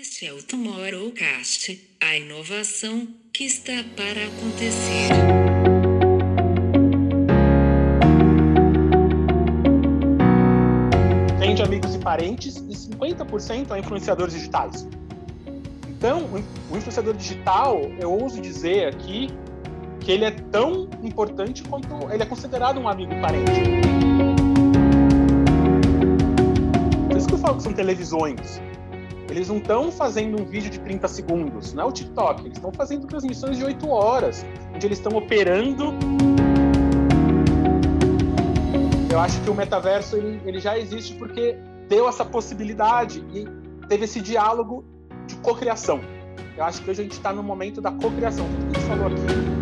Este é o Tomorrowcast, a inovação que está para acontecer. Vende amigos e parentes e 50% a influenciadores digitais. Então, o influenciador digital, eu ouso dizer aqui que ele é tão importante quanto ele é considerado um amigo e parente. Por isso que eu falo que são televisões. Eles não estão fazendo um vídeo de 30 segundos, não é o TikTok. Eles estão fazendo transmissões de 8 horas, onde eles estão operando. Eu acho que o metaverso ele, ele já existe porque deu essa possibilidade e teve esse diálogo de cocriação. Eu acho que hoje a gente está no momento da cocriação, tudo que a gente falou aqui.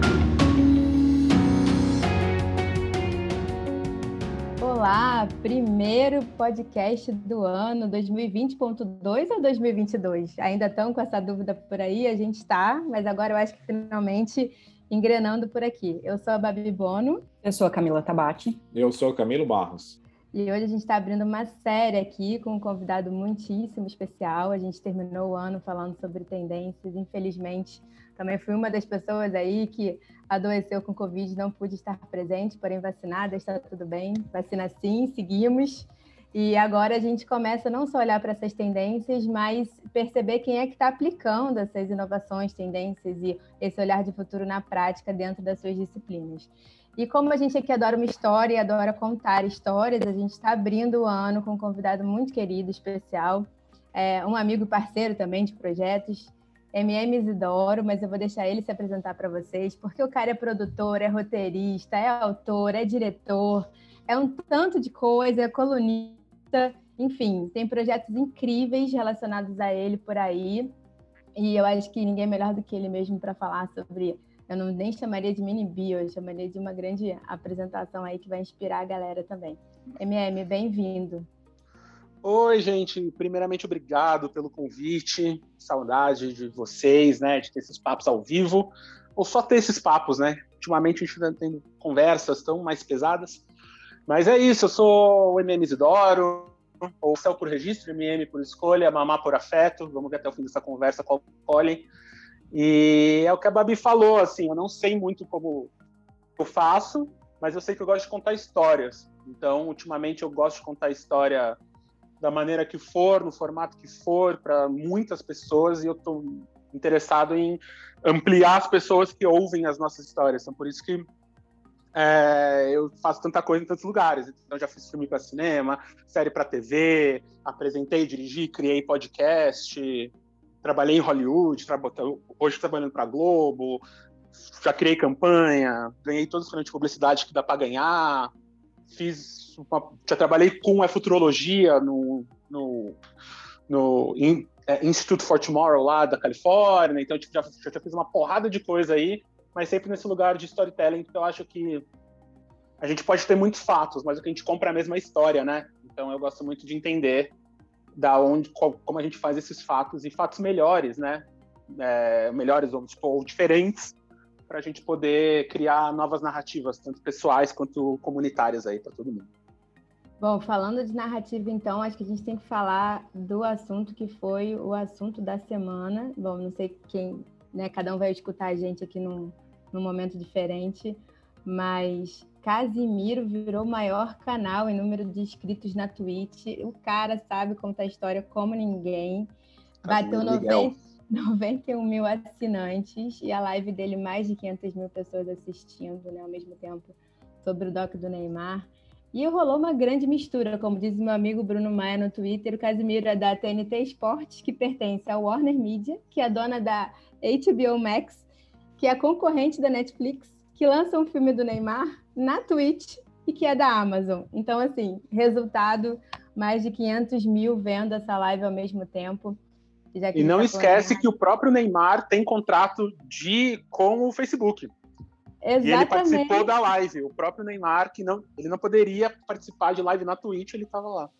Olá, primeiro podcast do ano 2020.2 ou 2022? Ainda estão com essa dúvida por aí? A gente está, mas agora eu acho que finalmente engrenando por aqui. Eu sou a Babi Bono. Eu sou a Camila Tabati. Eu sou o Camilo Barros. E hoje a gente está abrindo uma série aqui com um convidado muitíssimo especial. A gente terminou o ano falando sobre tendências. Infelizmente, também fui uma das pessoas aí que adoeceu com Covid, não pude estar presente, porém vacinada, está tudo bem. Vacina sim, seguimos. E agora a gente começa não só olhar para essas tendências, mas perceber quem é que está aplicando essas inovações, tendências e esse olhar de futuro na prática dentro das suas disciplinas. E como a gente aqui adora uma história e adora contar histórias, a gente está abrindo o ano com um convidado muito querido, especial, é, um amigo parceiro também de projetos, MM Isidoro, mas eu vou deixar ele se apresentar para vocês, porque o cara é produtor, é roteirista, é autor, é diretor, é um tanto de coisa, é colunista, enfim, tem projetos incríveis relacionados a ele por aí. E eu acho que ninguém é melhor do que ele mesmo para falar sobre eu não nem chamaria de mini bio, eu chamaria de uma grande apresentação aí que vai inspirar a galera também. MM, bem-vindo. Oi, gente. Primeiramente, obrigado pelo convite. Saudade de vocês, né? De ter esses papos ao vivo. Ou só ter esses papos, né? Ultimamente a gente está tendo conversas tão mais pesadas. Mas é isso, eu sou o MM Isidoro, ou Céu por registro, MM por escolha, Mamá por afeto. Vamos ver até o fim dessa conversa qual colhem. E é o que a Babi falou, assim, eu não sei muito como eu faço, mas eu sei que eu gosto de contar histórias. Então, ultimamente eu gosto de contar história da maneira que for, no formato que for, para muitas pessoas, e eu estou interessado em ampliar as pessoas que ouvem as nossas histórias. Então, por isso que é, eu faço tanta coisa em tantos lugares. Então, já fiz filme para cinema, série para TV, apresentei, dirigi, criei podcast, trabalhei em Hollywood, tra hoje trabalhando para Globo, já criei campanha, ganhei todos os de publicidade que dá para ganhar, fiz uma, já trabalhei com a futurologia no, no, no in, é, Institute for Tomorrow lá da Califórnia, então tipo, já, já fiz uma porrada de coisa aí, mas sempre nesse lugar de storytelling, porque eu acho que a gente pode ter muitos fatos, mas o que a gente compra é a mesma história, né? Então eu gosto muito de entender da onde, como a gente faz esses fatos e fatos melhores, né? É, melhores ou, tipo, ou diferentes para a gente poder criar novas narrativas, tanto pessoais quanto comunitárias aí para todo mundo. Bom, falando de narrativa, então, acho que a gente tem que falar do assunto que foi o assunto da semana. Bom, não sei quem, né? Cada um vai escutar a gente aqui num, num momento diferente, mas Casimiro virou o maior canal em número de inscritos na Twitch. O cara sabe contar a história como ninguém. Bateu 90, 91 mil assinantes e a live dele mais de 500 mil pessoas assistindo né, ao mesmo tempo sobre o doc do Neymar. E rolou uma grande mistura, como diz meu amigo Bruno Maia no Twitter. O Casimiro é da TNT Esportes, que pertence à Warner Media, que é dona da HBO Max, que é concorrente da Netflix, que lança um filme do Neymar na Twitch e que é da Amazon. Então, assim, resultado, mais de 500 mil vendo essa live ao mesmo tempo. E não tá esquece que o próprio Neymar tem contrato de com o Facebook. Exatamente. E ele participou da live. O próprio Neymar, que não, ele não poderia participar de live na Twitch, ele estava lá.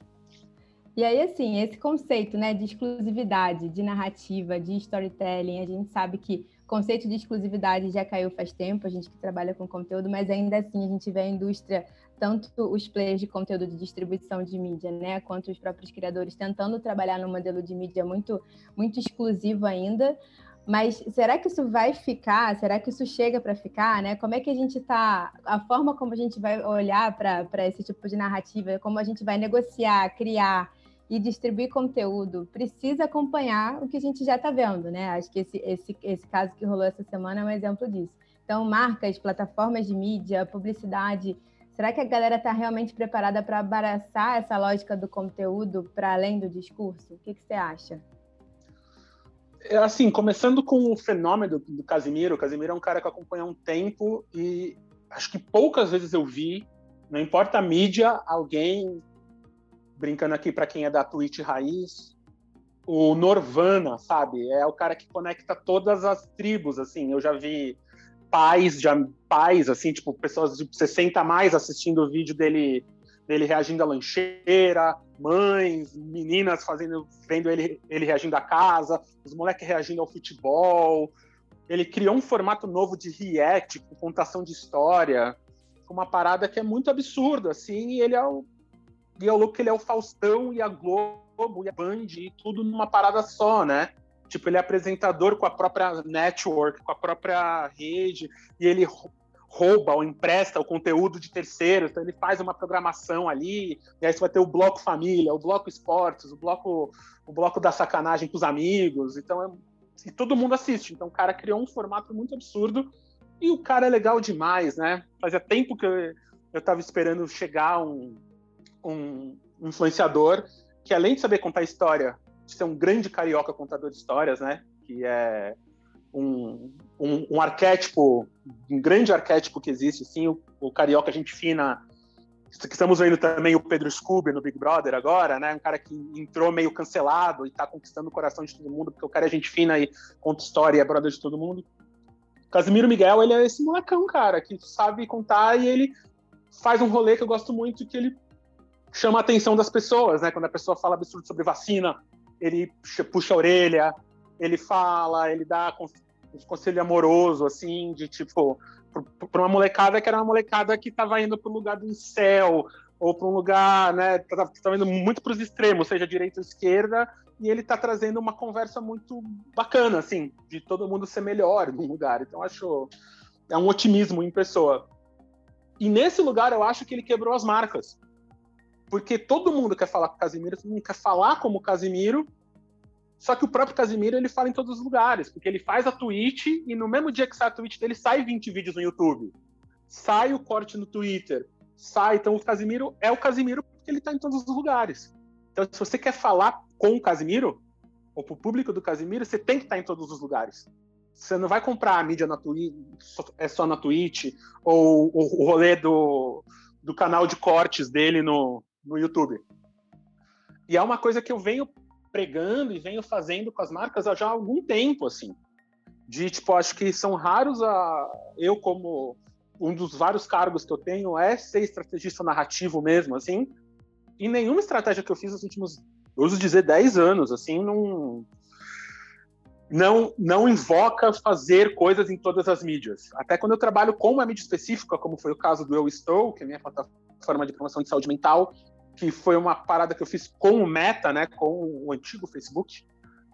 E aí, assim, esse conceito né, de exclusividade, de narrativa, de storytelling, a gente sabe que o conceito de exclusividade já caiu faz tempo, a gente que trabalha com conteúdo, mas ainda assim a gente vê a indústria tanto os players de conteúdo de distribuição de mídia, né, quanto os próprios criadores tentando trabalhar num modelo de mídia muito, muito exclusivo ainda. Mas será que isso vai ficar? Será que isso chega para ficar? Né? Como é que a gente está. A forma como a gente vai olhar para esse tipo de narrativa, como a gente vai negociar, criar e distribuir conteúdo, precisa acompanhar o que a gente já está vendo, né? Acho que esse, esse, esse caso que rolou essa semana é um exemplo disso. Então, marcas, plataformas de mídia, publicidade, será que a galera está realmente preparada para abraçar essa lógica do conteúdo para além do discurso? O que, que você acha? É assim, começando com o fenômeno do Casimiro, o Casimiro é um cara que acompanha há um tempo e acho que poucas vezes eu vi, não importa a mídia, alguém brincando aqui para quem é da Twitch raiz, o Norvana, sabe? É o cara que conecta todas as tribos, assim. Eu já vi pais, já, pais, assim, tipo, pessoas de 60 a mais assistindo o vídeo dele, dele reagindo à lancheira, mães, meninas fazendo, vendo ele, ele reagindo à casa, os moleques reagindo ao futebol. Ele criou um formato novo de react, com contação de história, uma parada que é muito absurda, assim, e ele é o e é louco que ele é o Faustão e a Globo e a Band e tudo numa parada só, né? Tipo, ele é apresentador com a própria network, com a própria rede, e ele rouba ou empresta o conteúdo de terceiros, então ele faz uma programação ali, e aí você vai ter o bloco família, o bloco esportes, o bloco, o bloco da sacanagem com os amigos, então é, e todo mundo assiste. Então o cara criou um formato muito absurdo e o cara é legal demais, né? Fazia tempo que eu, eu tava esperando chegar um, um influenciador que além de saber contar história ser um grande carioca contador de histórias, né? Que é um, um, um arquétipo, um grande arquétipo que existe, sim, o, o, carioca gente fina. Estamos vendo também o Pedro Scooby no Big Brother agora, né? Um cara que entrou meio cancelado e tá conquistando o coração de todo mundo, porque o cara é gente fina e conta história e é brother de todo mundo. Casimiro Miguel, ele é esse molecão, cara, que sabe contar e ele faz um rolê que eu gosto muito, que ele chama a atenção das pessoas, né? Quando a pessoa fala absurdo sobre vacina, ele puxa a orelha, ele fala, ele dá um conselho amoroso, assim, de tipo, para uma molecada que era uma molecada que estava indo para o lugar do céu, ou para um lugar, né, estava indo muito para os extremos, seja direita ou esquerda, e ele está trazendo uma conversa muito bacana, assim, de todo mundo ser melhor no lugar. Então, acho. É um otimismo em pessoa. E nesse lugar, eu acho que ele quebrou as marcas porque todo mundo quer falar com o Casimiro, todo mundo quer falar como o Casimiro, só que o próprio Casimiro ele fala em todos os lugares, porque ele faz a tweet e no mesmo dia que sai a tweet dele sai 20 vídeos no YouTube. Sai o corte no Twitter, sai. Então o Casimiro é o Casimiro porque ele está em todos os lugares. Então se você quer falar com o Casimiro, ou para o público do Casimiro, você tem que estar tá em todos os lugares. Você não vai comprar a mídia na Twitch, é só na Twitch, ou, ou o rolê do, do canal de cortes dele no, no YouTube. E é uma coisa que eu venho pregando e venho fazendo com as marcas há já algum tempo, assim. De, tipo, acho que são raros a... Eu, como um dos vários cargos que eu tenho, é ser estrategista narrativo mesmo, assim. E nenhuma estratégia que eu fiz nos últimos, eu uso dizer, 10 anos, assim, não... Não, não invoca fazer coisas em todas as mídias. Até quando eu trabalho com uma mídia específica, como foi o caso do Eu Estou, que é a minha plataforma de promoção de saúde mental, que foi uma parada que eu fiz com o Meta, né, com o antigo Facebook,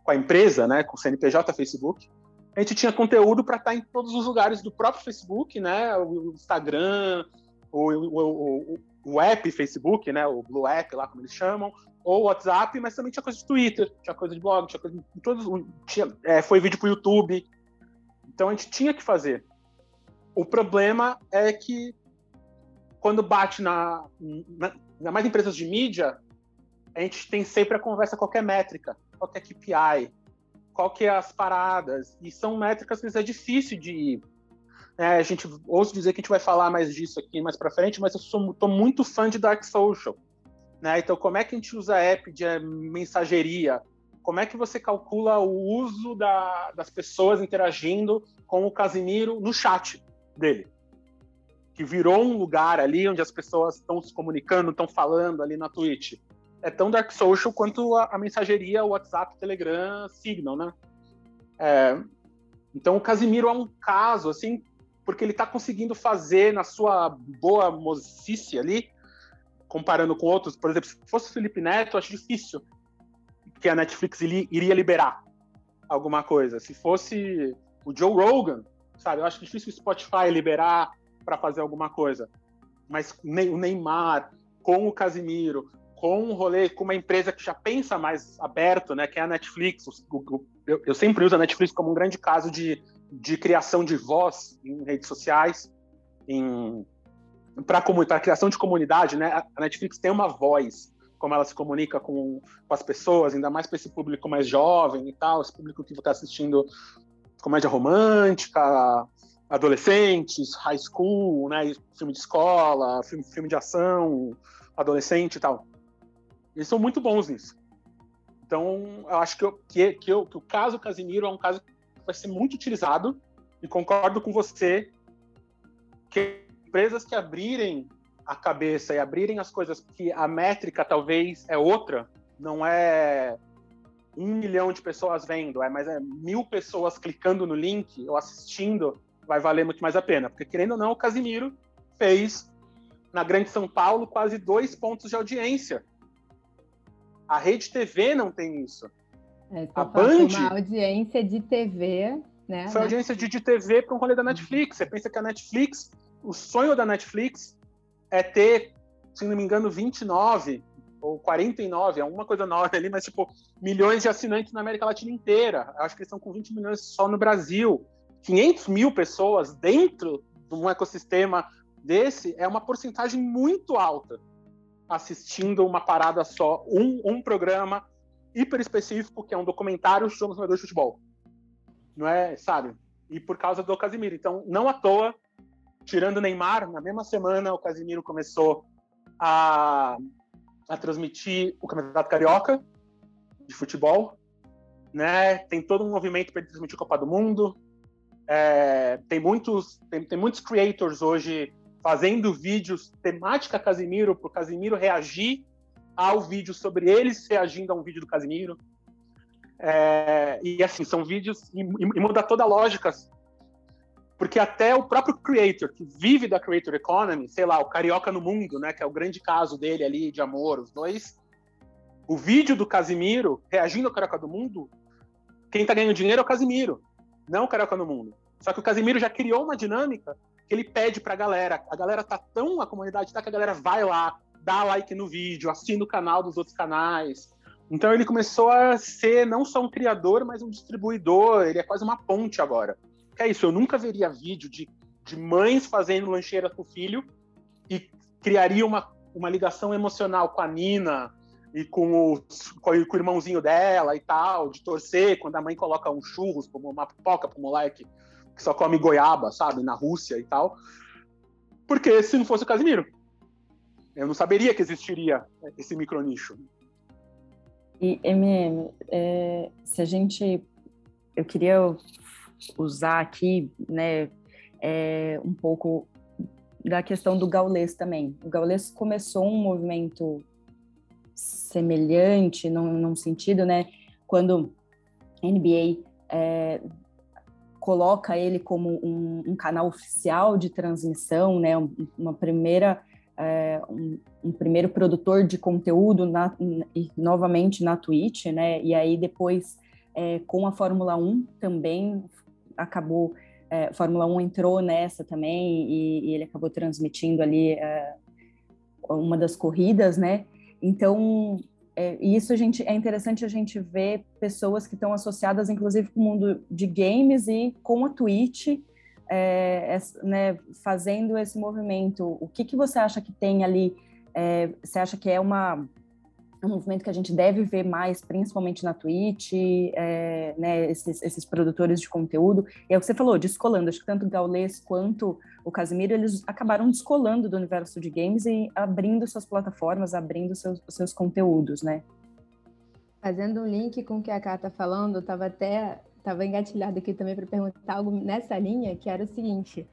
com a empresa, né, com o CNPJ Facebook. A gente tinha conteúdo para estar tá em todos os lugares do próprio Facebook, né, o Instagram, o, o, o, o app Facebook, né, o Blue App lá como eles chamam, ou WhatsApp, mas também tinha coisa de Twitter, tinha coisa de blog, tinha coisa de todos, tinha, é, foi vídeo para o YouTube. Então a gente tinha que fazer. O problema é que quando bate na, na, ainda mais empresas de mídia, a gente tem sempre a conversa qualquer métrica, qualquer KPI, qual que é as paradas, e são métricas que é difícil de é, a gente ouso dizer que a gente vai falar mais disso aqui mais para frente, mas eu sou tô muito fã de Dark Social, né? Então como é que a gente usa app de é, mensageria? Como é que você calcula o uso da, das pessoas interagindo com o Casimiro no chat dele? Que virou um lugar ali onde as pessoas estão se comunicando, estão falando ali na Twitch. É tão dark social quanto a, a mensageria, o WhatsApp, Telegram, Signal, né? É, então o Casimiro é um caso, assim, porque ele está conseguindo fazer na sua boa mocice ali, comparando com outros, por exemplo, se fosse o Felipe Neto, eu acho difícil que a Netflix iria liberar alguma coisa. Se fosse o Joe Rogan, sabe, eu acho difícil o Spotify liberar para fazer alguma coisa. Mas o Neymar, com o Casimiro, com um rolê, com uma empresa que já pensa mais aberto, né, que é a Netflix. Eu, eu sempre uso a Netflix como um grande caso de, de criação de voz em redes sociais, para a criação de comunidade, né? A Netflix tem uma voz, como ela se comunica com, com as pessoas, ainda mais para esse público mais jovem e tal, esse público que está assistindo comédia romântica, adolescentes, high school, né, filme de escola, filme, filme de ação, adolescente e tal. Eles são muito bons nisso. Então, eu acho que, eu, que, que, eu, que o caso Casimiro é um caso que vai ser muito utilizado e concordo com você que empresas que abrirem a cabeça e abrirem as coisas que a métrica talvez é outra, não é um milhão de pessoas vendo, é mas é mil pessoas clicando no link ou assistindo, vai valer muito mais a pena. Porque, querendo ou não, o Casimiro fez na Grande São Paulo quase dois pontos de audiência a Rede TV não tem isso. É, a Band. Uma audiência de TV, né? Foi audiência de, de TV para um rolê da Netflix. Você pensa que a Netflix, o sonho da Netflix é ter, se não me engano, 29 ou 49, alguma coisa nova ali, mas tipo, milhões de assinantes na América Latina inteira. Acho que eles estão com 20 milhões só no Brasil. 500 mil pessoas dentro de um ecossistema desse é uma porcentagem muito alta assistindo uma parada só, um, um programa hiper específico, que é um documentário sobre o jogador de futebol. Não é, sabe? E por causa do Casimiro. Então, não à toa, tirando o Neymar, na mesma semana o Casimiro começou a, a transmitir o Campeonato Carioca de futebol. Né? Tem todo um movimento para ele transmitir a Copa do Mundo. É, tem muitos tem, tem muitos creators hoje fazendo vídeos temática Casimiro, para o Casimiro reagir ao vídeo sobre eles reagindo a um vídeo do Casimiro. É, e assim, são vídeos e, e, muda toda a lógica. Porque até o próprio creator, que vive da creator economy, sei lá, o Carioca no Mundo, né, que é o grande caso dele ali de amor, os dois, o vídeo do Casimiro reagindo ao Carioca do Mundo, quem tá ganhando dinheiro é o Casimiro, não Carioca no Mundo. Só que o Casimiro já criou uma dinâmica que ele pede pra galera. A galera tá tão, a comunidade tá que a galera vai lá, dá like no vídeo, assina o canal dos outros canais. Então ele começou a ser não só um criador, mas um distribuidor. Ele é quase uma ponte agora. Que é isso, eu nunca veria vídeo de, de mães fazendo lancheira com o filho e criaria uma, uma ligação emocional com a Nina e com o, com o irmãozinho dela e tal, de torcer quando a mãe coloca um churros, uma pipoca pro moleque que só come goiaba, sabe, na Rússia e tal. Porque se não fosse o Casimiro, eu não saberia que existiria esse micronicho. E, MM, é, se a gente. Eu queria usar aqui, né, é, um pouco da questão do gaulês também. O gaulês começou um movimento semelhante, num, num sentido, né, quando a NBA é, coloca ele como um, um canal oficial de transmissão, né, uma primeira é, um, um, primeiro produtor de conteúdo na, e novamente na Twitch, né? E aí depois é, com a Fórmula 1 também acabou, é, Fórmula 1 entrou nessa também e, e ele acabou transmitindo ali é, uma das corridas, né? Então é, e isso a gente, é interessante a gente ver pessoas que estão associadas, inclusive, com o mundo de games e com a Twitch, é, é, né, fazendo esse movimento. O que, que você acha que tem ali? É, você acha que é uma um movimento que a gente deve ver mais, principalmente na Twitch, é, né, esses, esses, produtores de conteúdo. E é o que você falou, descolando. Acho que tanto o Gaules quanto o Casimiro, eles acabaram descolando do universo de games e abrindo suas plataformas, abrindo seus, seus conteúdos, né? Fazendo um link com o que a Cá está falando, eu estava até estava engatilhada aqui também para perguntar algo nessa linha, que era o seguinte: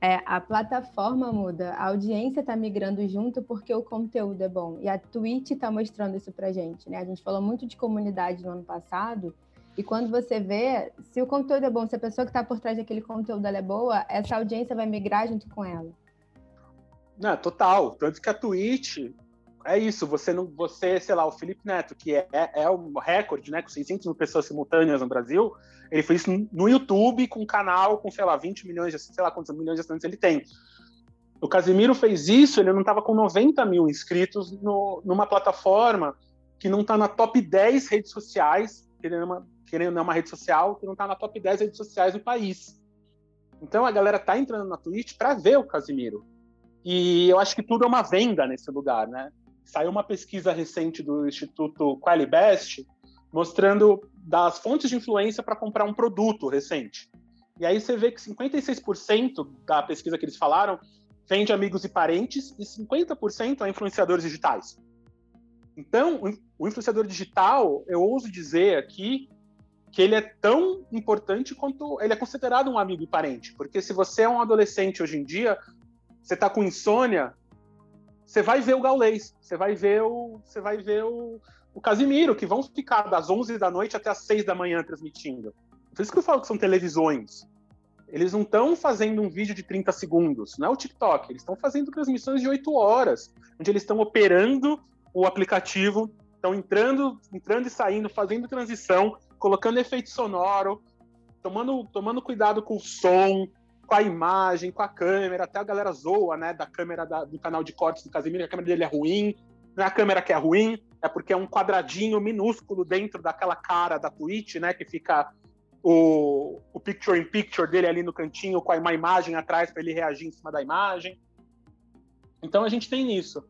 é, a plataforma muda, a audiência está migrando junto porque o conteúdo é bom. E a Twitch está mostrando isso para gente, né? A gente falou muito de comunidade no ano passado, E quando você vê, se o conteúdo é bom, se a pessoa que está por trás daquele conteúdo é boa, essa audiência vai migrar junto com ela. Não, total. Tanto que a Twitch é isso. Você não, você, sei lá, o Felipe Neto, que é, é, é o recorde, né, com 600 mil pessoas simultâneas no Brasil, ele fez isso no YouTube com um canal com, sei lá, 20 milhões, de, sei lá quantos milhões de assinantes ele tem. O Casimiro fez isso, ele não estava com 90 mil inscritos no, numa plataforma que não está na top 10 redes sociais, querendo uma, querendo uma rede social que não está na top 10 redes sociais do país. Então a galera tá entrando na Twitch para ver o Casimiro. E eu acho que tudo é uma venda nesse lugar, né? Saiu uma pesquisa recente do Instituto Qualibest mostrando das fontes de influência para comprar um produto recente. E aí você vê que 56% da pesquisa que eles falaram vem de amigos e parentes e 50% é influenciadores digitais. Então, o influenciador digital, eu ouso dizer aqui que ele é tão importante quanto ele é considerado um amigo e parente, porque se você é um adolescente hoje em dia, você está com insônia, você vai ver o Gaulês, você vai ver o, você vai ver o, o Casimiro, que vão ficar das 11 da noite até as 6 da manhã transmitindo. Por isso que eu falo que são televisões. Eles não estão fazendo um vídeo de 30 segundos, não é o TikTok. Eles estão fazendo transmissões de 8 horas, onde eles estão operando o aplicativo, estão entrando, entrando e saindo, fazendo transição, colocando efeito sonoro, tomando, tomando cuidado com o som, com a imagem, com a câmera. Até a galera zoa, né, da câmera da, do canal de cortes do Casimiro, a câmera dele é ruim. Não é a câmera que é ruim, é porque é um quadradinho minúsculo dentro daquela cara da Twitch, né, que fica o, o picture in picture dele ali no cantinho com uma imagem atrás para ele reagir em cima da imagem. Então a gente tem isso.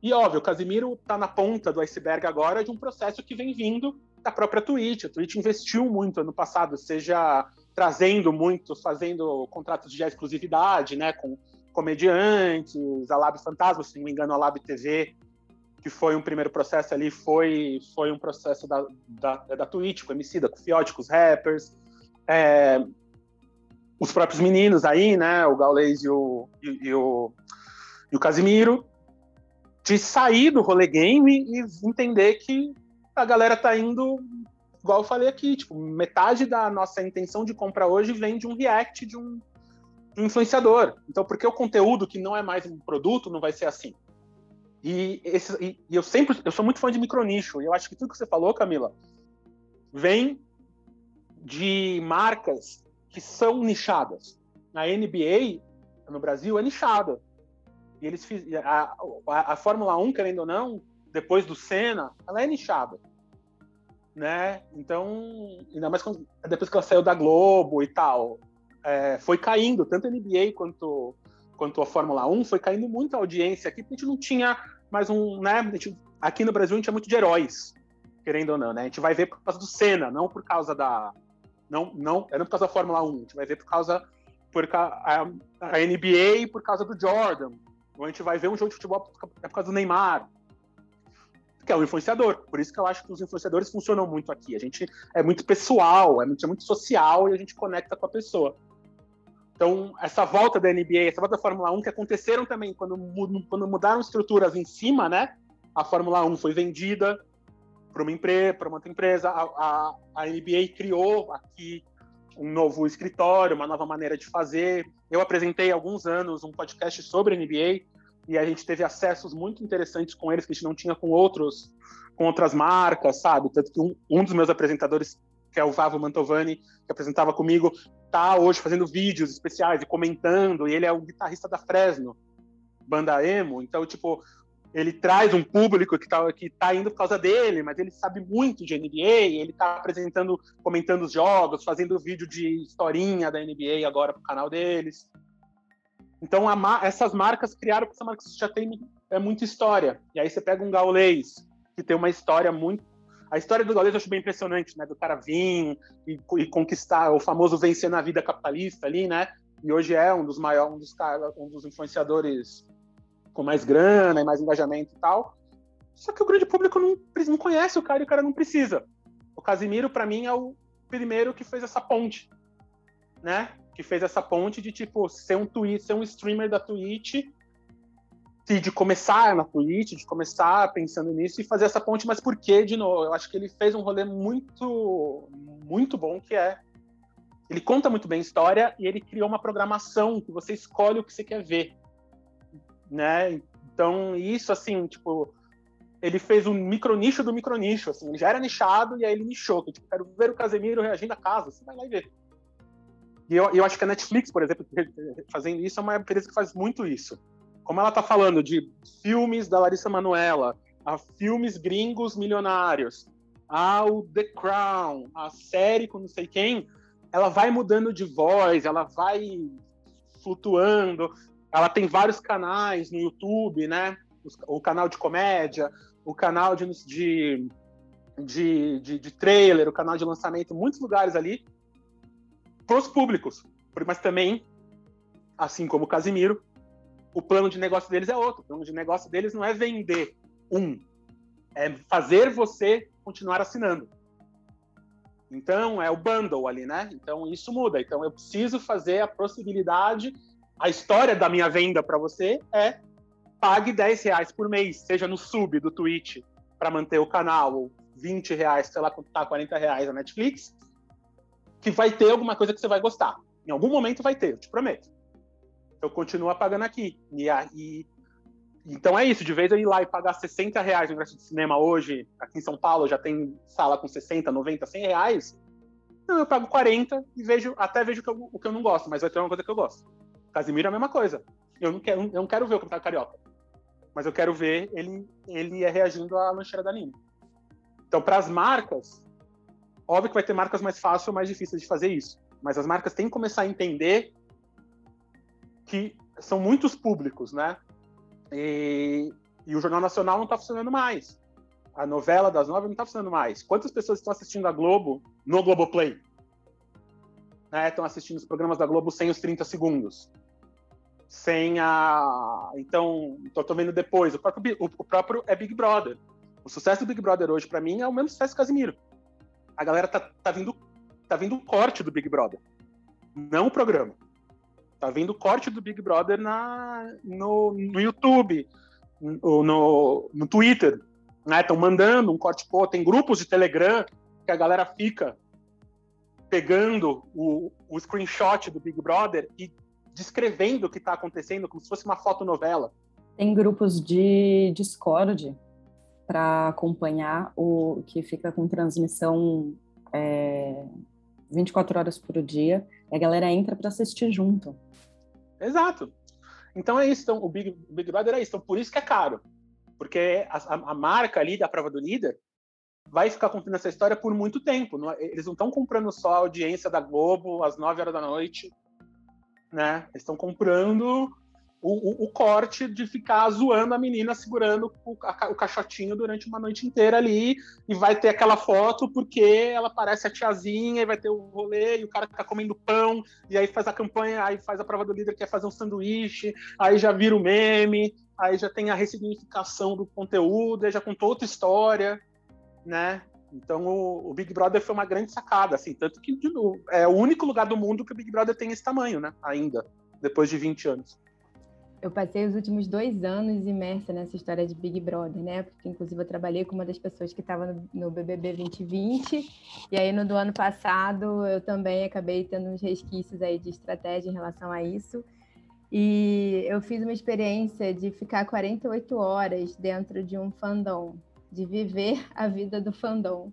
E óbvio, o Casimiro está na ponta do iceberg agora de um processo que vem vindo da própria Twitch. A Twitch investiu muito ano passado, seja trazendo muito, fazendo contratos de exclusividade, né, com comediantes, a Lab Fantasma, se não me engano, a Lab TV, que foi um primeiro processo ali, foi, foi um processo da, da, da Twitch, com Emicida, com Fiote, com os rappers, é, os próprios meninos aí, né, o Gaules e o, e, e, o, e o Casimiro, de sair do rolê game e entender que a galera tá indo, igual eu falei aqui, tipo, metade da nossa intenção de compra hoje vem de um react de um, influenciador. Então, porque o conteúdo que não é mais um produto não vai ser assim? E, esse, e, e, eu sempre, eu sou muito fã de micronicho, e eu acho que tudo que você falou, Camila, vem de marcas que são nichadas. A NBA, no Brasil, é nichada. E eles a, a, a, Fórmula 1, querendo ou não, depois do Senna, ela é nichada. Né? Então, ainda mais quando, depois que ela saiu da Globo e tal, é, foi caindo, tanto a NBA quanto quanto a Fórmula 1, foi caindo muito a audiência aqui, porque a gente não tinha mais um, né? Gente, aqui no Brasil a gente é muito de heróis, querendo ou não, né? A gente vai ver por causa do Senna, não por causa da. Não, não, é não por causa da Fórmula 1, a gente vai ver por causa. Por a, a NBA por causa do Jordan. Ou a gente vai ver um jogo de futebol é por causa do Neymar. Que é um influenciador. Por isso que eu acho que os influenciadores funcionam muito aqui. A gente é muito pessoal, é muito, é muito social e a gente conecta com a pessoa. Então, essa volta da NBA, essa volta da Fórmula 1, que aconteceram também quando, quando mudaram estruturas em cima, né? A Fórmula 1 foi vendida para uma, empresa, para outra empresa, a, a, a, NBA criou aqui um novo escritório, uma nova maneira de fazer. Eu apresentei há alguns anos um podcast sobre a NBA e a gente teve acessos muito interessantes com eles que a gente não tinha com outros, com outras marcas, sabe? Tanto que um, um dos meus apresentadores que é o Vavo Mantovani, que apresentava comigo, tá hoje fazendo vídeos especiais e comentando, e ele é o guitarrista da Fresno, banda emo, então, tipo, ele traz um público que tá, que tá indo por causa dele, mas ele sabe muito de NBA, ele tá apresentando, comentando os jogos, fazendo vídeo de historinha da NBA agora pro canal deles. Então, a, essas marcas criaram, porque essa marca já tem é muita história. E aí você pega um gaulês, que tem uma história muito a história do Gaules eu acho bem impressionante, né? Do cara vir e, e, conquistar o famoso vencer na vida capitalista ali, né? E hoje é um dos maiores, um dos, um dos influenciadores com mais grana e mais engajamento e tal. Só que o grande público não, não conhece o cara e o cara não precisa. O Casimiro, para mim, é o primeiro que fez essa ponte, né? Que fez essa ponte de, tipo, ser um, tweet, ser um streamer da Twitch de começar na Twitch, de começar pensando nisso e fazer essa ponte, mas por que de novo? Eu acho que ele fez um rolê muito muito bom que é ele conta muito bem história e ele criou uma programação que você escolhe o que você quer ver, né? Então isso assim, tipo, ele fez um micronicho do micronicho, assim, ele já era nichado e aí ele nichou, que tipo, quero ver o Casemiro reagindo a casa, você vai lá e vê. E eu, eu acho que a Netflix, por exemplo, fazendo isso, é uma empresa que faz muito isso. Como ela está falando de filmes da Larissa Manuela, a filmes gringos milionários, ao The Crown, a série com não sei quem, ela vai mudando de voz, ela vai flutuando. Ela tem vários canais no YouTube, né? O canal de comédia, o canal de, de, de, de, trailer, o canal de lançamento, muitos lugares ali para os públicos. Mas também, assim como o Casimiro, o plano de negócio deles é outro. O plano de negócio deles não é vender um, é fazer você continuar assinando. Então, é o bundle ali, né? Então, isso muda. Então, eu preciso fazer a possibilidade. A história da minha venda para você é pague 10 reais por mês, seja no sub do Twitch para manter o canal, ou 20 reais, sei lá quanto tá, 40 reais na Netflix, que vai ter alguma coisa que você vai gostar. Em algum momento vai ter, eu te prometo. Eu continuo pagando aqui. E, e, então é isso, de vez eu ir lá e pagar 60 reais no ingresso de cinema hoje, aqui em São Paulo já tem sala com 60, 90, 100 reais, não, eu pago 40 e vejo, até vejo que, eu, o que eu não gosto, mas vai ter uma coisa que eu gosto. Casimiro é a mesma coisa. Eu não quero, eu não quero ver o Campeonato Carioca, mas eu quero ver ele, ele é reagindo à lancheira da Nina. Então, para as marcas, Óbvio que vai ter marcas mais fáceis ou mais difíceis de fazer isso, mas as marcas têm que começar a entender que são muitos públicos, né? E, e o Jornal Nacional não está funcionando mais. A novela das nove não está funcionando mais. Quantas pessoas estão assistindo a Globo no Globoplay? Né? Estão assistindo os programas da Globo sem os 30 segundos. Sem a. Então, estou vendo depois. O próprio, o próprio é Big Brother. O sucesso do Big Brother hoje, para mim, é o mesmo sucesso do Casimiro a galera tá, tá vindo tá vindo o corte do Big Brother, não o programa. Tá vindo o corte do Big Brother na, no, no YouTube, no, no, Twitter. Estão né? mandando um corte, pô, tem grupos de Telegram que a galera fica pegando o, o screenshot do Big Brother e descrevendo o que está acontecendo como se fosse uma fotonovela. Tem grupos de Discord para acompanhar o que fica com transmissão é, 24 horas por dia a galera entra para assistir junto. Exato. Então é isso. Então, o Big, o Big Brother é isso. Então, por isso que é caro. Porque a, a, marca ali da prova do líder vai ficar contando essa história por muito tempo. Não, é, eles não estão comprando só a audiência da Globo às 9 horas da noite. Né? Eles estão comprando o, o, o, corte de ficar zoando a menina segurando o, a, o, caixotinho durante uma noite inteira ali e vai ter aquela foto porque ela parece a tiazinha e vai ter o rolê e o cara tá comendo pão e aí faz a campanha, aí faz a prova do líder que é fazer um sanduíche, aí já vira o meme, aí já tem a ressignificação do conteúdo, aí já contou outra história, né? Então o, Big Brother foi uma grande sacada, assim, tanto que é o único lugar do mundo que o Big Brother tem esse tamanho, né? Ainda, depois de 20 anos eu passei os últimos dois anos imersa nessa história de Big Brother, né? Porque, inclusive, eu trabalhei com uma das pessoas que estava no, no, BBB 2020. E aí, no do ano passado, eu também acabei tendo uns resquícios aí de estratégia em relação a isso. E eu fiz uma experiência de ficar 48 horas dentro de um fandom, de viver a vida do fandom.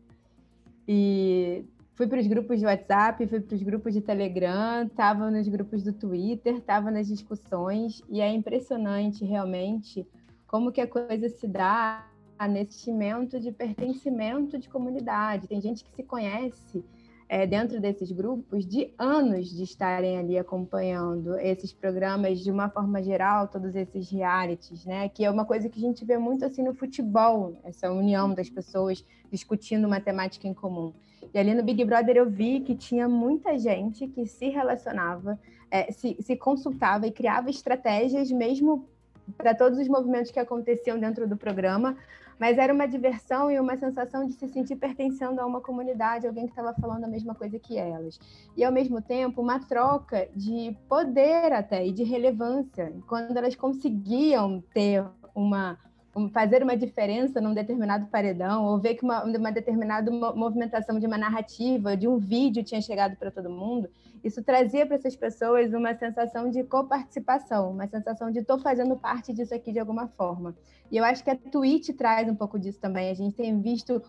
E fui para os grupos de WhatsApp, fui para os grupos de Telegram, estava nos grupos do Twitter, estava nas discussões, e é impressionante realmente como que a coisa se dá nesse sentimento de pertencimento de comunidade. Tem gente que se conhece é, dentro desses grupos de anos de estarem ali acompanhando esses programas de uma forma geral, todos esses realities, né? Que é uma coisa que a gente vê muito assim no futebol, essa união das pessoas discutindo uma temática em comum. E ali no Big Brother eu vi que tinha muita gente que se relacionava, é, se, se consultava e criava estratégias mesmo para todos os movimentos que aconteciam dentro do programa, mas era uma diversão e uma sensação de se sentir pertencendo a uma comunidade, alguém que estava falando a mesma coisa que elas. E ao mesmo tempo, uma troca de poder até e de relevância, quando elas conseguiam ter uma fazer uma diferença num determinado paredão, ou ver que uma, uma determinada movimentação de uma narrativa, de um vídeo tinha chegado para todo mundo, isso trazia para essas pessoas uma sensação de coparticipação, uma sensação de estou fazendo parte disso aqui de alguma forma. E eu acho que a Twitch traz um pouco disso também. A gente tem visto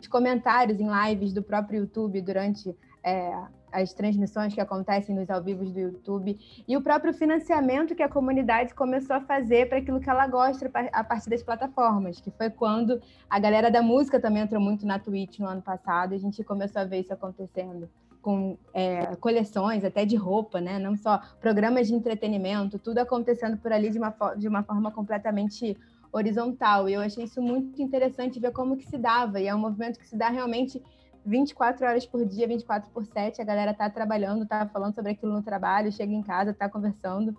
os comentários em lives do próprio YouTube durante é, as transmissões que acontecem nos ao vivos do YouTube e o próprio financiamento que a comunidade começou a fazer para aquilo que ela gosta a partir das plataformas, que foi quando a galera da música também entrou muito na Twitch no ano passado a gente começou a ver isso acontecendo com é, coleções até de roupa, né? Não só programas de entretenimento, tudo acontecendo por ali de uma, de uma forma completamente horizontal. E eu achei isso muito interessante ver como que se dava. E é um movimento que se dá realmente 24 horas por dia, 24 por 7, a galera tá trabalhando, tá falando sobre aquilo no trabalho, chega em casa, tá conversando,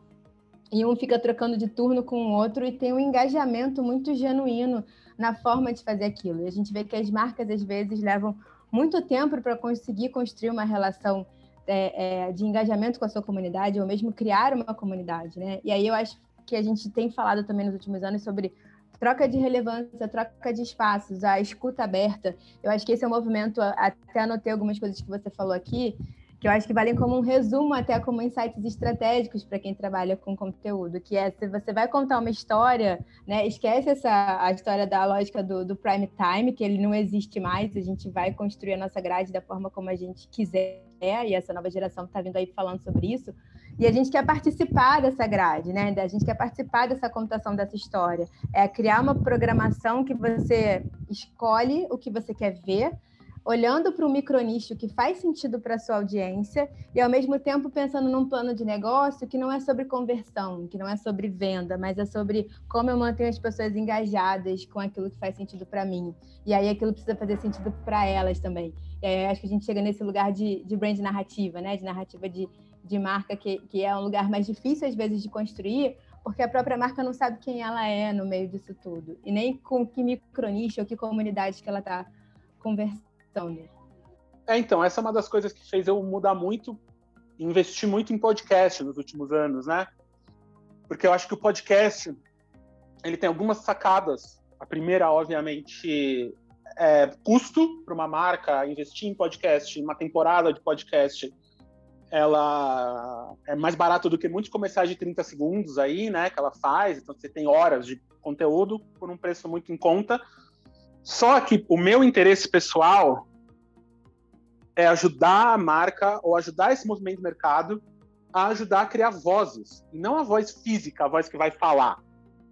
e um fica trocando de turno com o outro e tem um engajamento muito genuíno na forma de fazer aquilo. E a gente vê que as marcas, às vezes, levam muito tempo para conseguir construir uma relação é, é, de engajamento com a sua comunidade, ou mesmo criar uma comunidade, né? E aí eu acho que a gente tem falado também nos últimos anos sobre troca de relevância, troca de espaços, a escuta aberta. Eu acho que esse é um movimento, até anotei algumas coisas que você falou aqui, que eu acho que valem como um resumo, até como insights estratégicos para quem trabalha com conteúdo, que é se você vai contar uma história, né, esquece essa a história da lógica do, do prime time, que ele não existe mais, a gente vai construir a nossa grade da forma como a gente quiser, e essa nova geração está vindo aí falando sobre isso, e a gente quer participar dessa grade, né? A gente quer participar dessa contação dessa história. É criar uma programação que você escolhe o que você quer ver, olhando para um micronicho que faz sentido para a sua audiência e, ao mesmo tempo, pensando num plano de negócio que não é sobre conversão, que não é sobre venda, mas é sobre como eu mantenho as pessoas engajadas com aquilo que faz sentido para mim. E aí aquilo precisa fazer sentido para elas também. E aí acho que a gente chega nesse lugar de, de brand narrativa, né? De narrativa de de marca que, que é um lugar mais difícil às vezes de construir, porque a própria marca não sabe quem ela é no meio disso tudo, e nem com que micronicho ou que comunidade que ela está conversando. É, então, essa é uma das coisas que fez eu mudar muito, investir muito em podcast nos últimos anos, né? Porque eu acho que o podcast, ele tem algumas sacadas. A primeira, obviamente, é custo para uma marca investir em podcast, uma temporada de podcast ela é mais barata do que muitos comerciais de 30 segundos aí, né, que ela faz, então você tem horas de conteúdo por um preço muito em conta. Só que o meu interesse pessoal é ajudar a marca ou ajudar esse movimento de mercado a ajudar a criar vozes, e não a voz física, a voz que vai falar,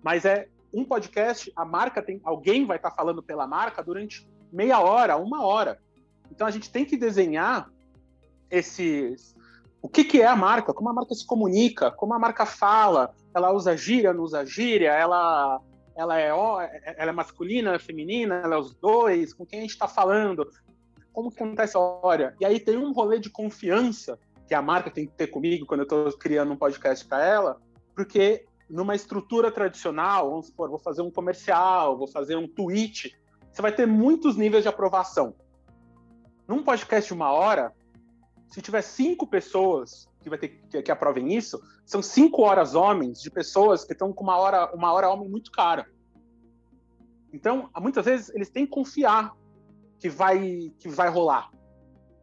mas é um podcast, a marca tem, alguém vai estar falando pela marca durante meia hora, uma hora. Então a gente tem que desenhar esses o que, que é a marca, como a marca se comunica, como a marca fala, ela usa gíria, não usa gíria, ela, ela, é, ela é masculina, feminina, ela é os dois, com quem a gente está falando, como que acontece a história. E aí tem um rolê de confiança que a marca tem que ter comigo quando eu estou criando um podcast para ela, porque numa estrutura tradicional, vamos supor, vou fazer um comercial, vou fazer um tweet, você vai ter muitos níveis de aprovação. Num podcast de uma hora, se tiver cinco pessoas que vai ter que, que aprovem isso, são cinco horas homens de pessoas que estão com uma hora, uma hora homem muito cara. Então, muitas vezes eles têm que confiar que vai que vai rolar,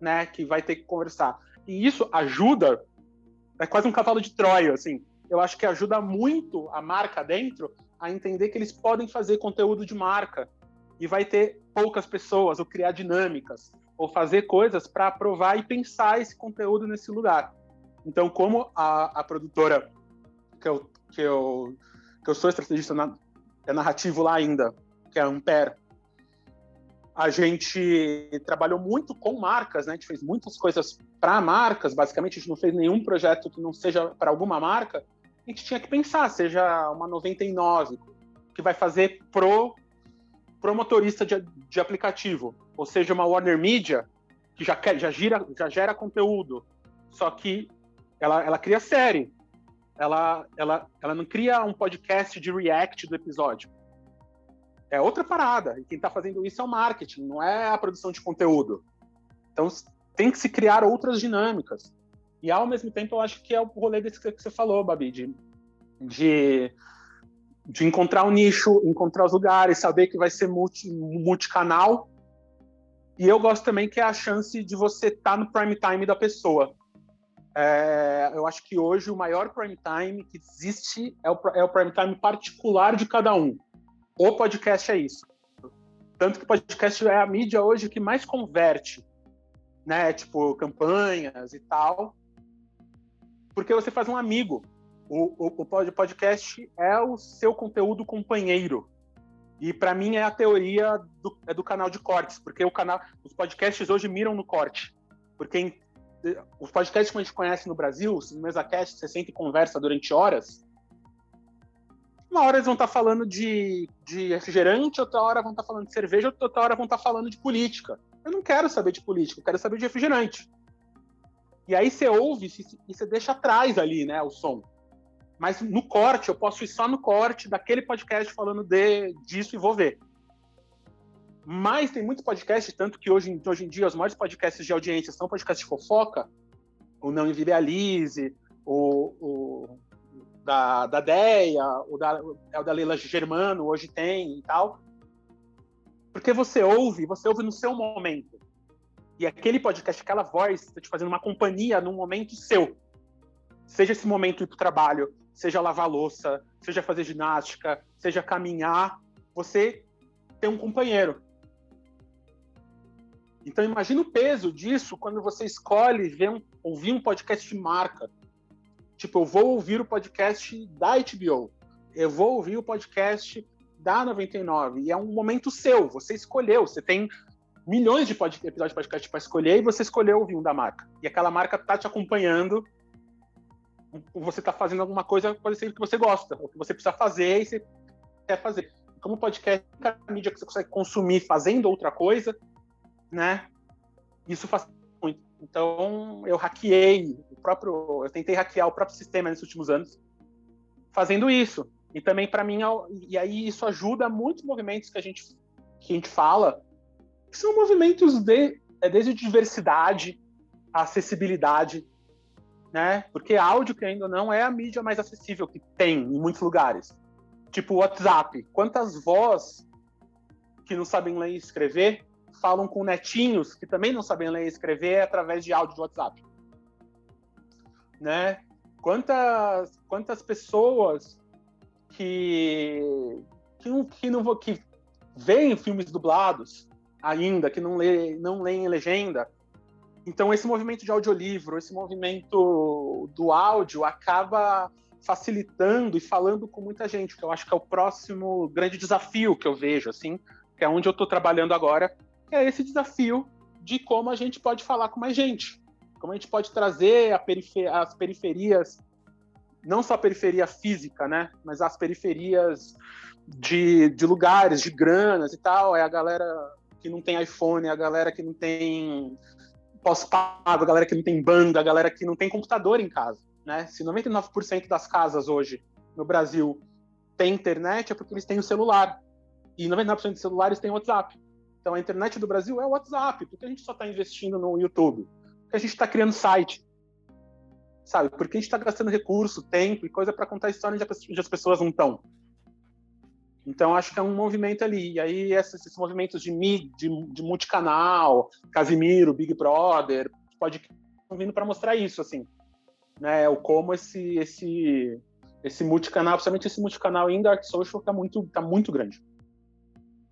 né? Que vai ter que conversar. E isso ajuda, é quase um cavalo de Troia, assim. Eu acho que ajuda muito a marca dentro a entender que eles podem fazer conteúdo de marca e vai ter poucas pessoas ou criar dinâmicas ou fazer coisas para aprovar e pensar esse conteúdo nesse lugar. Então, como a, a produtora que eu, que, eu, que eu sou estrategista na, é narrativo lá ainda, que é a Ampere, a gente trabalhou muito com marcas, né? A gente fez muitas coisas para marcas, basicamente a gente não fez nenhum projeto que não seja para alguma marca. A gente tinha que pensar, seja uma 99 que vai fazer pro pro motorista de, de aplicativo, ou seja, uma Warner Media que já, já, gira, já gera conteúdo, só que ela, ela cria série, ela, ela, ela não cria um podcast de react do episódio. É outra parada, e quem está fazendo isso é o marketing, não é a produção de conteúdo. Então tem que se criar outras dinâmicas. E ao mesmo tempo eu acho que é o rolê desse que você falou, Babi, de, de de encontrar o nicho, encontrar os lugares, saber que vai ser multi, multicanal. E eu gosto também que é a chance de você estar tá no prime time da pessoa. É, eu acho que hoje o maior prime time que existe é o, é o prime time particular de cada um. O podcast é isso. Tanto que o podcast é a mídia hoje que mais converte, né? Tipo, campanhas e tal. Porque você faz um amigo. O, o, o podcast é o seu conteúdo companheiro. E para mim é a teoria do, é do canal de cortes, porque o canal, os podcasts hoje miram no corte. Porque os podcasts que a gente conhece no Brasil, no MesaCast, você senta e conversa durante horas, uma hora eles vão estar tá falando de, de refrigerante, outra hora vão estar tá falando de cerveja, outra hora vão estar tá falando de política. Eu não quero saber de política, eu quero saber de refrigerante. E aí você ouve e você deixa atrás ali, né, o som. Mas no corte, eu posso ir só no corte daquele podcast falando de, disso e vou ver. Mas tem muito podcast, tanto que hoje, hoje em dia os maiores podcasts de audiência são podcasts de fofoca, o Não Invirealize, o, o da, da Deia, o da, é o da Leila Germano, hoje tem e tal. Porque você ouve, você ouve no seu momento. E aquele podcast, aquela voz, está te fazendo uma companhia num momento seu. Seja esse momento ir para o trabalho, seja lavar louça, seja fazer ginástica, seja caminhar, você tem um companheiro. Então imagine o peso disso quando você escolhe ver um, ouvir um podcast de marca. Tipo, eu vou ouvir o podcast da HBO, eu vou ouvir o podcast da 99, e é um momento seu, você escolheu, você tem milhões de episódios de podcast para escolher e você escolheu ouvir um da marca. E aquela marca tá te acompanhando, você tá fazendo alguma coisa, pode ser que você gosta, ou que você precisa fazer e você quer fazer. Como podcast, a mídia que você consegue consumir fazendo outra coisa, né? Isso faz muito. Então, eu hackeei o próprio, eu tentei hackear o próprio sistema nesses últimos anos, fazendo isso. E também para mim, e aí isso ajuda muitos movimentos que a gente que a gente fala, que são movimentos de é desde diversidade, acessibilidade, né? Porque áudio que ainda não é a mídia mais acessível que tem em muitos lugares. Tipo o WhatsApp. Quantas vozes que não sabem ler e escrever falam com netinhos que também não sabem ler e escrever através de áudio de WhatsApp. Né? Quantas, quantas pessoas que, que, não, que, não, que veem filmes dublados ainda, que não, lê, não leem legenda. Então, esse movimento de audiolivro, esse movimento do áudio acaba facilitando e falando com muita gente, que eu acho que é o próximo grande desafio que eu vejo, assim, que é onde eu estou trabalhando agora, é esse desafio de como a gente pode falar com mais gente, como a gente pode trazer perifer as periferias, não só a periferia física, né, mas as periferias de, de lugares, de granas e tal, é a galera que não tem iPhone, a galera que não tem pós-pago, a galera que não tem banda, a galera que não tem computador em casa, né? Se 99% das casas hoje no Brasil tem internet, é porque eles têm o celular. E 99% dos celulares têm WhatsApp. Então, a internet do Brasil é o WhatsApp. Por que a gente só está investindo no YouTube? Porque a gente está criando site. Sabe? Porque a gente está gastando recurso, tempo e coisa para contar história onde as pessoas não estão. Então, acho que é um movimento ali. E aí, esses, esses movimentos de, de, de multicanal, Casimiro, Big Brother, pode estão vindo para mostrar isso, assim. Né? O como esse, esse, esse multicanal, principalmente esse multicanal em Dark Social, está muito, tá muito grande.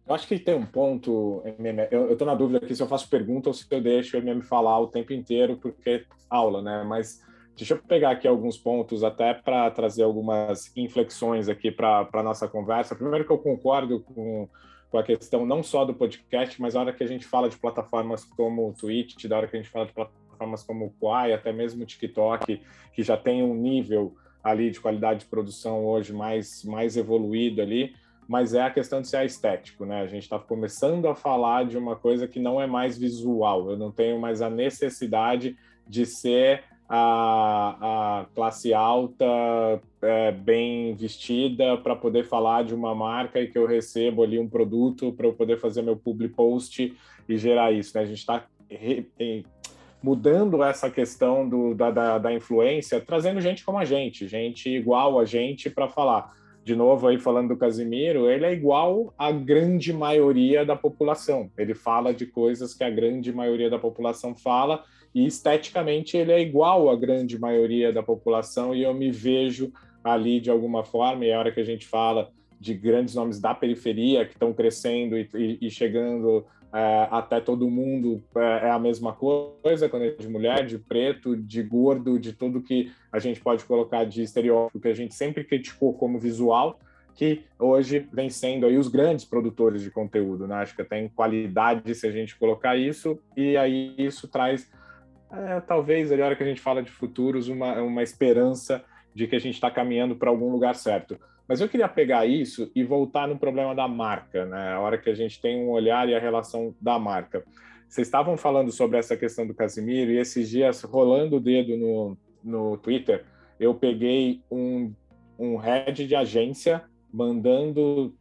Eu acho que tem um ponto, MM, eu estou na dúvida aqui se eu faço pergunta ou se eu deixo o MM falar o tempo inteiro, porque é aula, né? Mas deixa eu pegar aqui alguns pontos até para trazer algumas inflexões aqui para a nossa conversa. Primeiro que eu concordo com, com a questão não só do podcast, mas na hora que a gente fala de plataformas como o Twitch, da hora que a gente fala de plataformas como o Quai, até mesmo o TikTok, que já tem um nível ali de qualidade de produção hoje mais, mais evoluído ali, mas é a questão de ser estético, né? A gente está começando a falar de uma coisa que não é mais visual. Eu não tenho mais a necessidade de ser a, a classe alta é, bem vestida para poder falar de uma marca e que eu recebo ali um produto para eu poder fazer meu public post e gerar isso. Né? A gente está mudando essa questão do, da, da, da influência, trazendo gente como a gente, gente igual a gente para falar de novo aí falando do Casimiro, ele é igual à grande maioria da população. Ele fala de coisas que a grande maioria da população fala e esteticamente ele é igual à grande maioria da população e eu me vejo ali de alguma forma e é a hora que a gente fala de grandes nomes da periferia que estão crescendo e, e, e chegando é, até todo mundo é, é, a mesma coisa, quando é de mulher, de preto, de gordo, de tudo que a gente pode colocar de estereótipo que a gente sempre criticou como visual, que hoje vem sendo aí os grandes produtores de conteúdo, né? Acho que tem qualidade se a gente colocar isso, e aí isso traz, é, talvez, a hora que a gente fala de futuros, uma, uma esperança de que a gente está caminhando para algum lugar certo. Mas eu queria pegar isso e voltar no problema da marca, né? A hora que a gente tem um olhar e a relação da marca. Vocês estavam falando sobre essa questão do Casimiro e esses dias, rolando o dedo no, no Twitter, eu peguei um, um head de agência mandando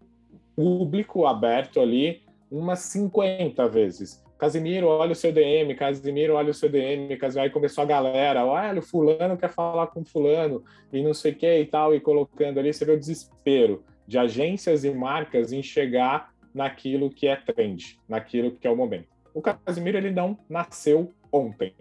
público aberto ali umas 50 vezes. Casimiro, olha o seu DM, Casimiro, olha o seu DM, Casimiro, aí começou a galera, olha, o fulano quer falar com fulano, e não sei o que e tal, e colocando ali, você vê o desespero de agências e marcas em chegar naquilo que é trend, naquilo que é o momento. O Casimiro, ele não nasceu ontem.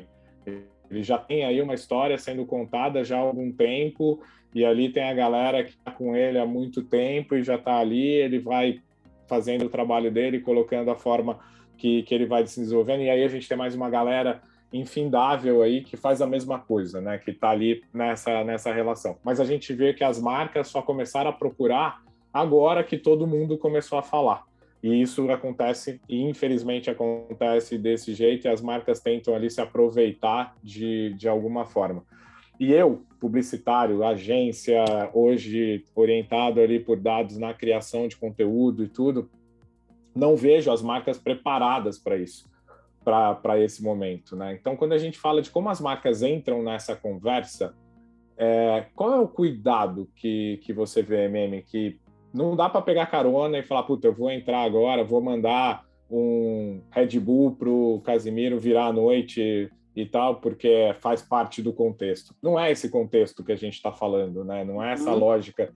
Ele já tem aí uma história sendo contada já há algum tempo, e ali tem a galera que está com ele há muito tempo e já está ali, ele vai fazendo o trabalho dele, colocando a forma que, que ele vai se desenvolvendo, e aí a gente tem mais uma galera infindável aí que faz a mesma coisa, né? Que está ali nessa, nessa relação. Mas a gente vê que as marcas só começaram a procurar agora que todo mundo começou a falar. E isso acontece, e infelizmente acontece desse jeito, e as marcas tentam ali se aproveitar de, de alguma forma. E eu, publicitário, agência, hoje orientado ali por dados na criação de conteúdo e tudo, não vejo as marcas preparadas para isso, para esse momento. Né? Então, quando a gente fala de como as marcas entram nessa conversa, é, qual é o cuidado que, que você vê, Meme, que não dá para pegar carona e falar, puta, eu vou entrar agora, vou mandar um Red Bull pro Casimiro virar à noite e tal, porque faz parte do contexto. Não é esse contexto que a gente está falando, né? Não é essa uhum. lógica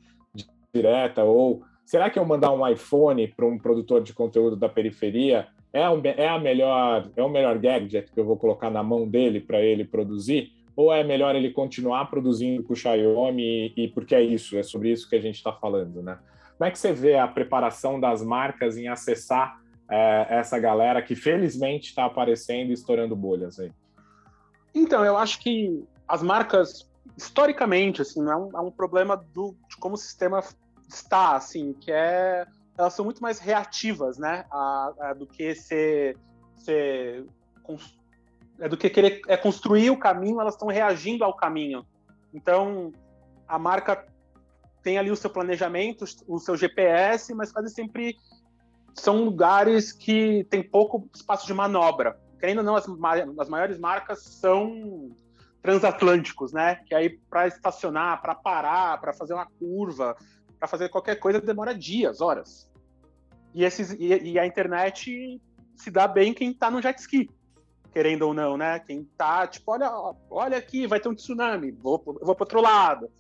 direta ou será que eu mandar um iPhone para um produtor de conteúdo da periferia é, um, é a melhor é o melhor gadget que eu vou colocar na mão dele para ele produzir? Ou é melhor ele continuar produzindo com o Xiaomi e, e porque é isso, é sobre isso que a gente está falando, né? Como é que você vê a preparação das marcas em acessar é, essa galera que felizmente está aparecendo e estourando bolhas aí? Então, eu acho que as marcas, historicamente, assim, é um, é um problema do, de como o sistema está, assim, que é elas são muito mais reativas, né, a, a, do que ser, ser é do que querer é construir o caminho, elas estão reagindo ao caminho. Então, a marca tem ali o seu planejamento, o seu GPS, mas quase sempre são lugares que tem pouco espaço de manobra. Querendo ou não, as, as maiores marcas são transatlânticos, né? Que aí para estacionar, para parar, para fazer uma curva, para fazer qualquer coisa demora dias, horas. E, esses, e, e a internet se dá bem quem está no jet ski, querendo ou não, né? Quem tá, tipo, olha, olha aqui, vai ter um tsunami, vou, vou para outro lado,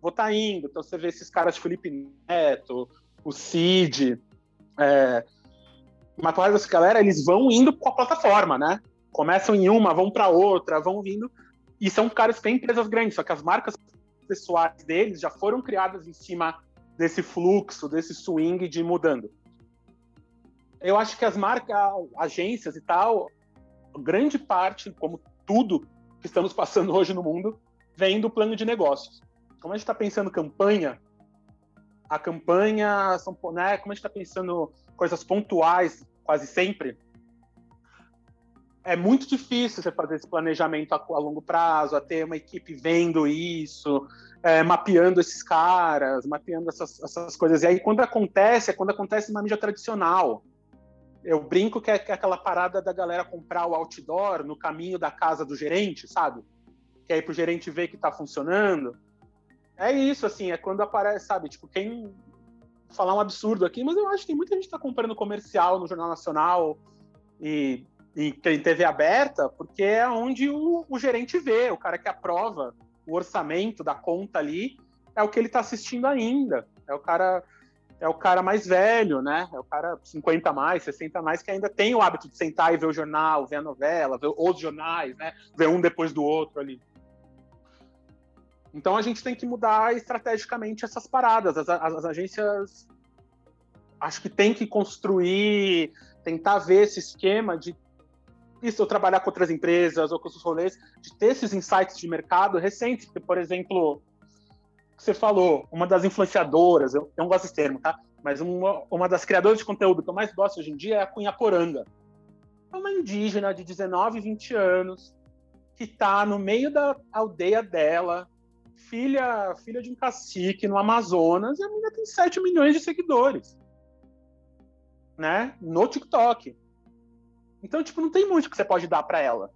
vou tá indo. Então você vê esses caras, Felipe Neto, o Cid, é, uma classe dessa galera, eles vão indo com a plataforma, né? Começam em uma, vão para outra, vão vindo. E são caras que têm empresas grandes, só que as marcas pessoais deles já foram criadas em cima desse fluxo, desse swing de mudando. Eu acho que as marcas, agências e tal, grande parte, como tudo que estamos passando hoje no mundo, vem do plano de negócios. Como a gente está pensando campanha, a campanha, né, como a gente está pensando coisas pontuais quase sempre, é muito difícil você fazer esse planejamento a, a longo prazo, a ter uma equipe vendo isso, é, mapeando esses caras, mapeando essas, essas coisas. E aí, quando acontece, é quando acontece uma mídia tradicional. Eu brinco que é, que é aquela parada da galera comprar o outdoor no caminho da casa do gerente, sabe? Que aí pro gerente ver que tá funcionando. É isso, assim, é quando aparece, sabe? Tipo, quem falar um absurdo aqui, mas eu acho que tem muita gente que tá comprando comercial no Jornal Nacional e, em TV aberta, porque é onde o, o gerente vê, o cara que aprova o orçamento da conta ali é o que ele está assistindo ainda. É o cara é o cara mais velho, né? É o cara 50 mais, 60 mais, que ainda tem o hábito de sentar e ver o jornal, ver a novela, ver os jornais, né? Ver um depois do outro ali. Então a gente tem que mudar estrategicamente essas paradas. As, as, as agências acho que tem que construir, tentar ver esse esquema de isso eu trabalhar com outras empresas ou com os rolês, de ter esses insights de mercado recentes, porque, por exemplo, você falou, uma das influenciadoras, eu, eu não gosto desse termo, tá? Mas uma, uma das criadoras de conteúdo que eu mais gosto hoje em dia é a Cunha Poranga. É uma indígena de 19, 20 anos, que está no meio da aldeia dela, filha, filha de um cacique no Amazonas, e a menina tem 7 milhões de seguidores. Né? No TikTok. Então, tipo, não tem muito que você pode dar para ela.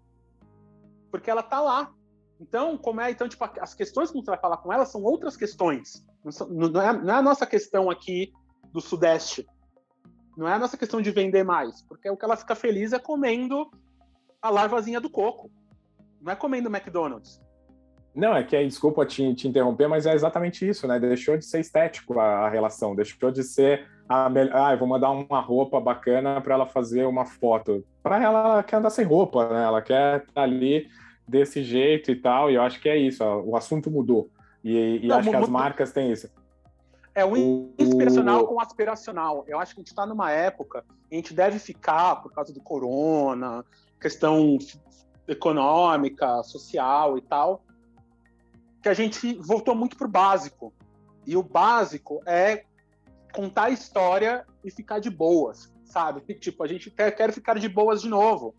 Porque ela tá lá. Então, como é, então, tipo, as questões que você vai falar com ela são outras questões. Não, é, não é a nossa questão aqui do Sudeste. Não é a nossa questão de vender mais. Porque o que ela fica feliz é comendo a larvazinha do coco. Não é comendo McDonald's. Não, é que aí, desculpa te, te, interromper, mas é exatamente isso, né? Deixou de ser estético a, a relação, deixou de ser a ah, eu vou mandar uma roupa bacana para ela fazer uma foto. Para ela, ela quer andar sem roupa, né? Ela quer estar ali desse jeito e tal, e eu acho que é isso, o assunto mudou. E, e Não, acho que as marcas têm isso. É o inspiracional o... com o aspiracional. Eu acho que a gente está numa época, a gente deve ficar, por causa do corona, questão econômica, social e tal, que a gente voltou muito pro básico. E o básico é contar a história e ficar de boas, sabe? Tipo, a gente quer, quer ficar de boas de novo.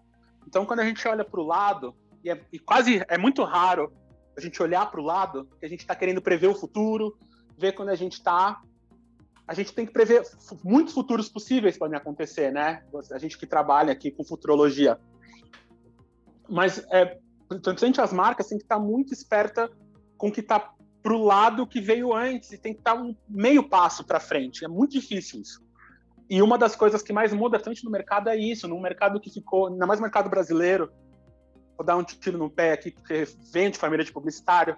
Então, quando a gente olha para o lado, e, é, e, quase é muito raro a gente olhar para o lado, que a gente está querendo prever o futuro, ver quando a gente está. A gente tem que prever muitos futuros possíveis me acontecer, né? A gente que trabalha aqui com futurologia. Mas, é, portanto, as marcas tem que estar tá muito esperta com o que está para o lado que veio antes e tem que estar um meio passo para frente. É muito difícil isso. E uma das coisas que mais muda frente no mercado é isso, num mercado que ficou, ainda mais no mercado brasileiro, vou dar um tiro no pé aqui, porque vem de família de publicitário,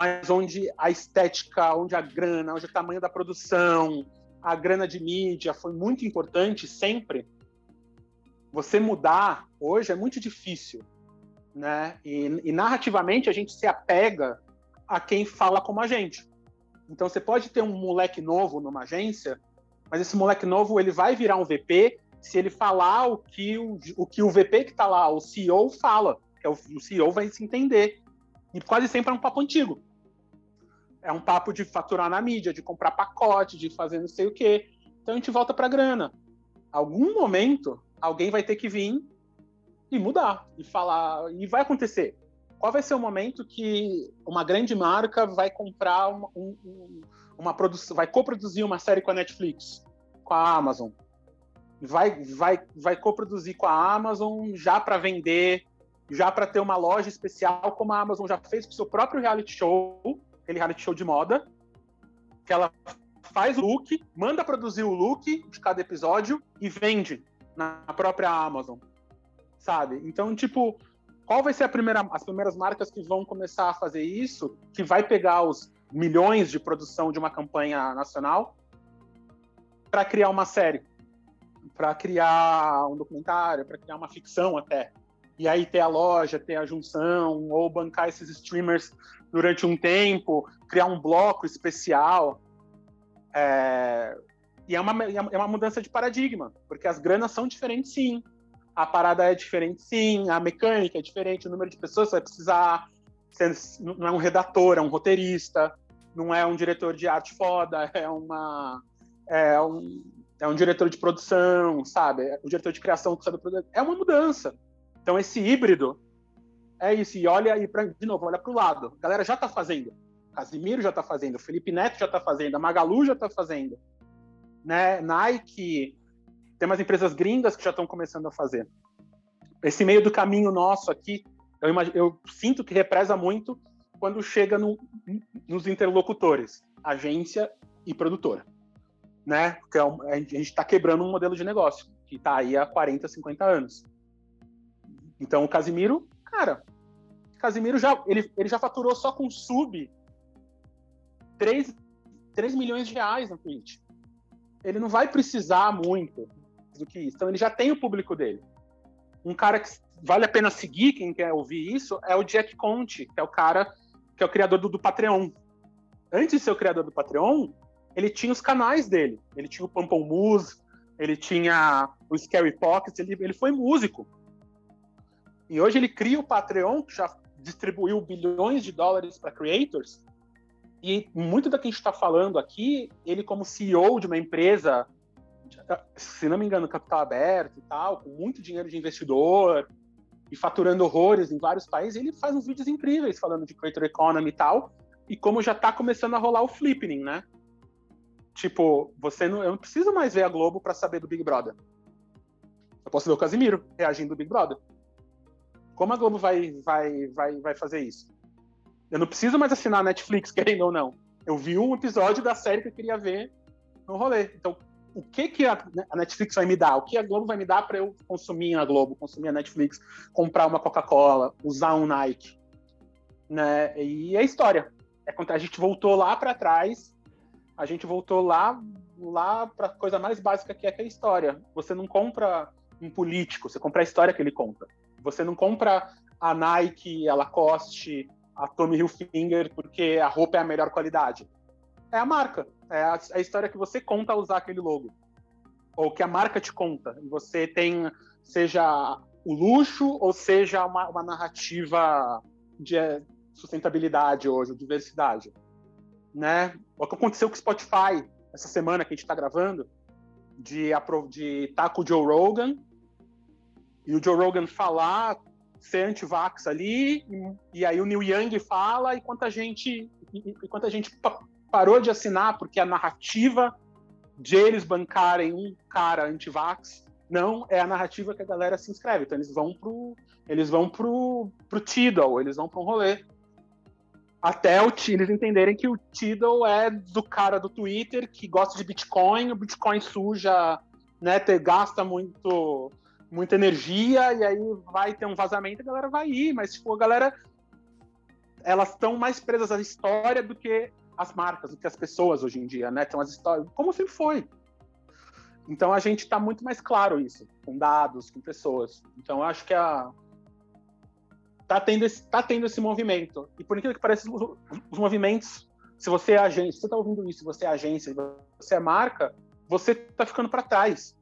mas onde a estética, onde a grana, onde o tamanho da produção, a grana de mídia foi muito importante sempre. Você mudar hoje é muito difícil né? E, e, narrativamente a gente se apega a quem fala como a gente. Então você pode ter um moleque novo numa agência, mas esse moleque novo ele vai virar um VP se ele falar o que o, o que o VP que está lá, o CEO fala, é o, o CEO vai se entender. E quase sempre é um papo antigo. É um papo de faturar na mídia, de comprar pacote, de fazer não sei o quê. Então a gente volta para grana. Algum momento alguém vai ter que vir e mudar e falar e vai acontecer. Qual vai ser o momento que uma grande marca vai comprar uma, um, uma produção, vai coproduzir uma série com a Netflix, com a Amazon, vai vai vai coproduzir com a Amazon já para vender, já para ter uma loja especial, como a Amazon já fez com o seu próprio reality show, aquele reality show de moda, que ela faz o look, manda produzir o look de cada episódio e vende na própria Amazon sabe? Então, tipo, qual vai ser primeira, as primeiras marcas que vão começar a fazer isso, que vai pegar os milhões de produção de uma campanha nacional para criar uma série, para criar um documentário, para criar uma ficção até. E aí ter a loja, ter a junção, ou bancar esses streamers durante um tempo, criar um bloco especial. É... E é uma, é uma mudança de paradigma, porque as granas são diferentes sim a parada é diferente, sim, a mecânica é diferente, o número de pessoas que vai precisar. Não é um redator, é um roteirista, não é um diretor de arte foda, é uma. É um, é um diretor de produção, sabe? É um diretor de criação que sabe produzir. É uma mudança. Então, esse híbrido é isso. E olha, e pra, de novo, olha para o lado. A galera já está fazendo. Casimiro já está fazendo, Felipe Neto já está fazendo, a Magalu já está fazendo. Né? Nike, tem umas empresas gringas que já estão começando a fazer. Esse meio do caminho nosso aqui, eu, imagino, eu sinto que represa muito quando chega no, nos interlocutores, agência e produtora. Né? Porque é a gente está quebrando um modelo de negócio que está aí há 40, 50 anos. Então, o Casimiro, cara, Casimiro já, ele, ele já faturou só com sub 3, 3 milhões de reais na Twitch. Ele não vai precisar muito do que isso. Então ele já tem o público dele. Um cara que vale a pena seguir, quem quer ouvir isso, é o Jack Conte, que é o cara que é o criador do, do Patreon. Antes de ser o criador do Patreon, ele tinha os canais dele. Ele tinha o Pamplemousse, ele tinha o Scary Pockets, ele, ele foi músico. E hoje ele cria o Patreon, que já distribuiu bilhões de dólares para creators. E muito da que a gente está falando aqui, ele como CEO de uma empresa, se não me engano, capital aberto e tal, com muito dinheiro de investidor e faturando horrores em vários países, ele faz uns vídeos incríveis falando de creator economy e tal. E como já está começando a rolar o flipping, né? Tipo, você não, eu não preciso mais ver a Globo para saber do Big Brother. Eu posso ver o Casimiro reagindo do Big Brother. Como a Globo vai, vai, vai, vai fazer isso? Eu não preciso mais assinar Netflix, querendo ou não. Eu vi um episódio da série que eu queria ver no rolê. Então, o que, que a, Netflix vai me dar? O que a Globo vai me dar para eu consumir a Globo, consumir a Netflix, comprar uma Coca-Cola, usar um Nike? Né? E é história. É, a gente voltou lá para trás a gente voltou lá lá para coisa mais básica que é, que a história. Você não compra um político, você compra a história que ele conta. Você não compra a Nike, a Lacoste, a Tommy Hilfiger porque a roupa é a melhor qualidade. É a marca, é a, é a história que você conta ao usar aquele logo. Ou que a marca te conta. E você tem, seja o luxo ou seja uma, uma narrativa de sustentabilidade hoje, diversidade né? O que aconteceu com o Spotify essa semana que a gente está gravando, de estar tá com o Joe Rogan, e o Joe Rogan falar, ser anti-vax ali, e, e, aí o Neil Young fala, e quanta gente, e, e quanta gente parou de assinar, porque a narrativa de eles bancarem um cara anti-vax não é a narrativa que a galera se inscreve. Então eles vão pro, eles vão pro, pro Tidal, eles vão para um rolê até o, eles entenderem que o Tidal é do cara do Twitter que gosta de Bitcoin, o Bitcoin suja, né, gasta muito, muita energia, e aí vai ter um vazamento, a galera vai ir, mas tipo, a galera elas estão mais presas à história do que as marcas, do que as pessoas hoje em dia, né? Então as histórias, como sempre foi. Então a gente está muito mais claro isso, com dados, com pessoas. Então eu acho que a tá tendo esse, tá tendo esse movimento. E por incrível que pareça, os, os movimentos, se você é agência, se você tá ouvindo isso, se você é agência, você é marca, você tá ficando para trás.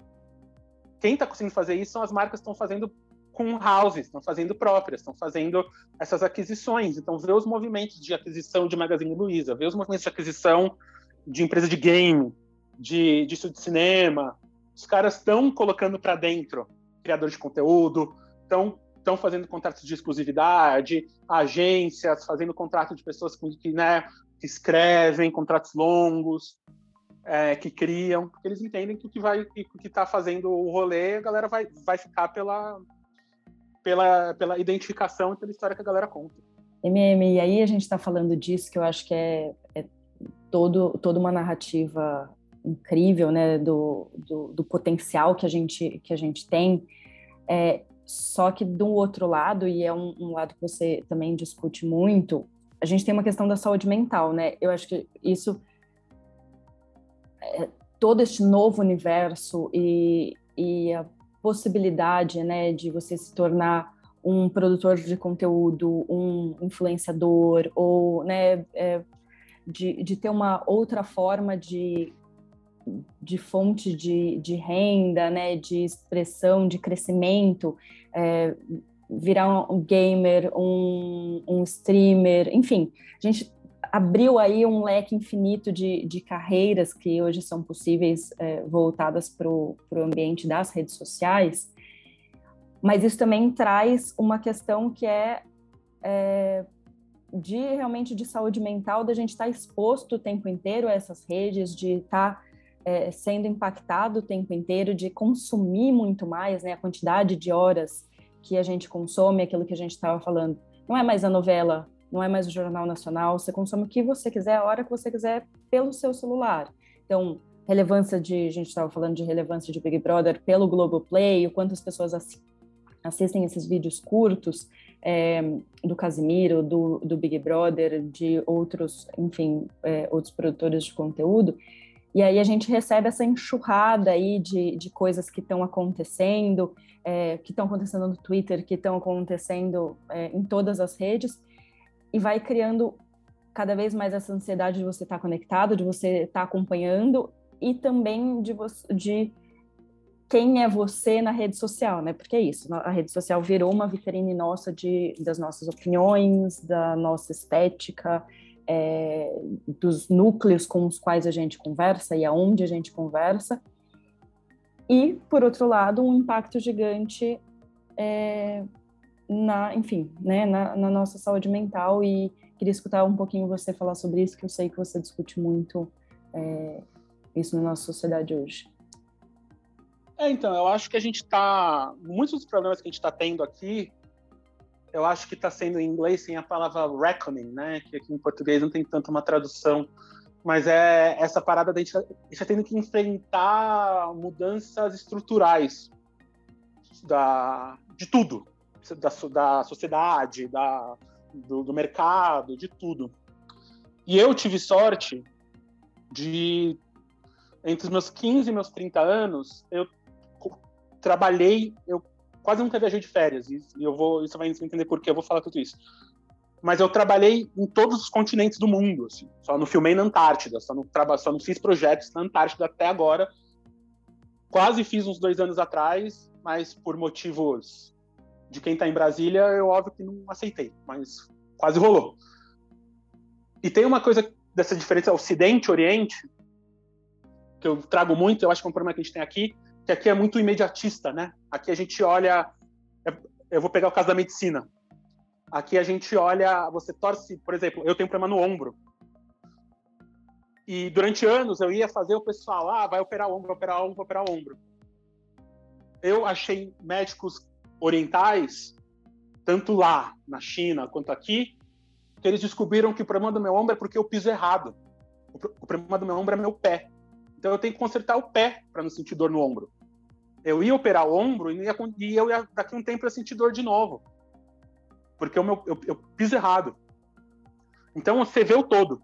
Quem tá conseguindo fazer isso são as marcas que estão fazendo com houses, estão fazendo próprias, estão fazendo essas aquisições. Então, ver os movimentos de aquisição de Magazine Luiza, ver os movimentos de aquisição de empresa de game, de, de de cinema, os caras estão colocando para dentro criador de conteúdo, estão estão fazendo contratos de exclusividade, agências fazendo contrato de pessoas que, né, que escrevem contratos longos, é, que criam, porque eles entendem que o que vai, que está fazendo o rolê, a galera vai, vai ficar pela, pela, pela identificação e pela história que a galera conta. MM, e aí a gente está falando disso que eu acho que é, é todo, toda uma narrativa incrível, né, do, do, do, potencial que a gente que a gente tem. É, só que do outro lado, e é um, um, lado que você também discute muito, a gente tem uma questão da saúde mental, né? Eu acho que isso, é, todo este novo universo e, e a possibilidade, né, de você se tornar um produtor de conteúdo, um influenciador, ou, né, é, de, de ter uma outra forma de de fonte de, de renda, né, de expressão, de crescimento, é, virar um gamer, um, um streamer, enfim, a gente abriu aí um leque infinito de, de carreiras que hoje são possíveis é, voltadas para o ambiente das redes sociais, mas isso também traz uma questão que é, é de realmente de saúde mental, da gente estar tá exposto o tempo inteiro a essas redes, de estar tá é, sendo impactado o tempo inteiro, de consumir muito mais, né? A quantidade de horas que a gente consome, aquilo que a gente estava falando. Não é mais a novela, não é mais o Jornal Nacional, você consome o que você quiser, a hora que você quiser, pelo seu celular. Então, relevância de, a gente estava falando de relevância de Big Brother pelo Globoplay, o quanto as pessoas assistem esses vídeos curtos, é, do Casimiro, do, do Big Brother, de outros, enfim, é, outros produtores de conteúdo. E aí a gente recebe essa enxurrada aí de, de coisas que estão acontecendo, é, que estão acontecendo no Twitter, que estão acontecendo é, em todas as redes, e vai criando cada vez mais essa ansiedade de você estar tá conectado, de você estar tá acompanhando, e também de, você, de quem é você na rede social, né? Porque é isso, a rede social virou uma vitrine nossa de, das nossas opiniões, da nossa estética, é, dos núcleos com os quais a gente conversa e aonde a gente conversa. E, por outro lado, um impacto gigante é, na, enfim, né, na, na, nossa saúde mental e queria escutar um pouquinho você falar sobre isso, que eu sei que você discute muito é, isso na nossa sociedade hoje. É, então, eu acho que a gente está. Muitos dos problemas que a gente está tendo aqui, eu acho que está sendo em inglês sem a palavra reckoning, né? Que aqui em português não tem tanto uma tradução. Mas é essa parada da gente, tá, está tendo que enfrentar mudanças estruturais da, de tudo, da, da sociedade, da, do, do mercado, de tudo. E eu tive sorte de entre os meus 15 e meus 30 anos, eu trabalhei, eu quase nunca viajei de férias, e eu vou, isso vai entender por que eu vou falar tudo isso. Mas eu trabalhei em todos os continentes do mundo, assim. Só não filmei na Antártida, só não, só não fiz projetos na Antártida até agora. Quase fiz uns dois anos atrás, mas por motivos de quem está em Brasília, eu óbvio que não aceitei, mas quase rolou. E tem uma coisa dessa diferença Ocidente-Oriente, que eu trago muito, eu acho que é um problema que a gente tem aqui, que aqui é muito imediatista, né? Aqui a gente olha, é, eu vou pegar o caso da medicina. Aqui a gente olha, você torce, por exemplo, eu tenho um problema no ombro. E durante anos eu ia fazer o pessoal, ah, vai operar o ombro, operar o ombro, operar o ombro. Eu achei médicos orientais, tanto lá na China quanto aqui, que eles descobriram que o problema do meu ombro é porque eu piso errado. O problema do meu ombro é meu pé. Então eu tenho que consertar o pé para não sentir dor no ombro eu ia operar o ombro e, ia, e eu ia, daqui a um tempo ia sentir dor de novo. Porque o meu, eu, eu piso errado. Então você vê o todo.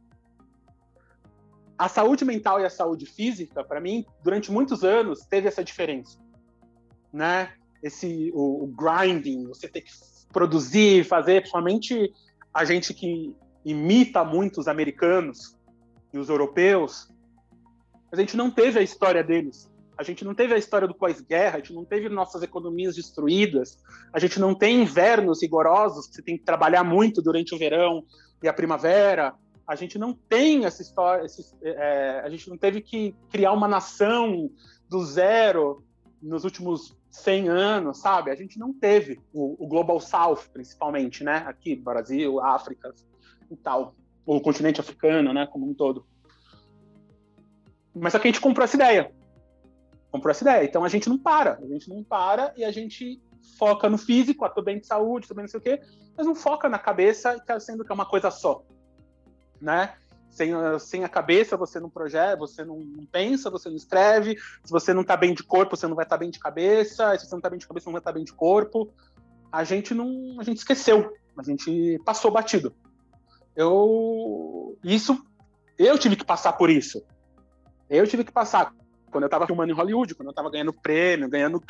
A saúde mental e a saúde física, para mim, durante muitos anos, teve essa diferença. Né? Esse, o, o grinding, você ter que produzir, fazer, principalmente a gente que imita muito os americanos e os europeus, a gente não teve a história deles. A gente não teve a história do pós-guerra, a gente não teve nossas economias destruídas, a gente não tem invernos rigorosos, que você tem que trabalhar muito durante o verão e a primavera. A gente não tem essa história, é, a gente não teve que criar uma nação do zero nos últimos 100 anos, sabe? A gente não teve o, o Global South, principalmente, né? Aqui, Brasil, África e tal, o continente africano, né? Como um todo. Mas aqui a gente comprou essa ideia comprou essa ideia. Então a gente não para, a gente não para e a gente foca no físico, ah, bem de saúde, tô bem não sei o quê, mas não foca na cabeça, tá sendo que é uma coisa só, né? Sem, sem a cabeça você não projeta, você não, não, pensa, você não escreve. Se você não tá bem de corpo, você não vai estar tá bem de cabeça. Se você não tá bem de cabeça, não vai estar tá bem de corpo. A gente não, a gente esqueceu, a gente passou batido. Eu isso eu tive que passar por isso. Eu tive que passar quando eu estava filmando em Hollywood, quando eu estava ganhando prêmio, ganhando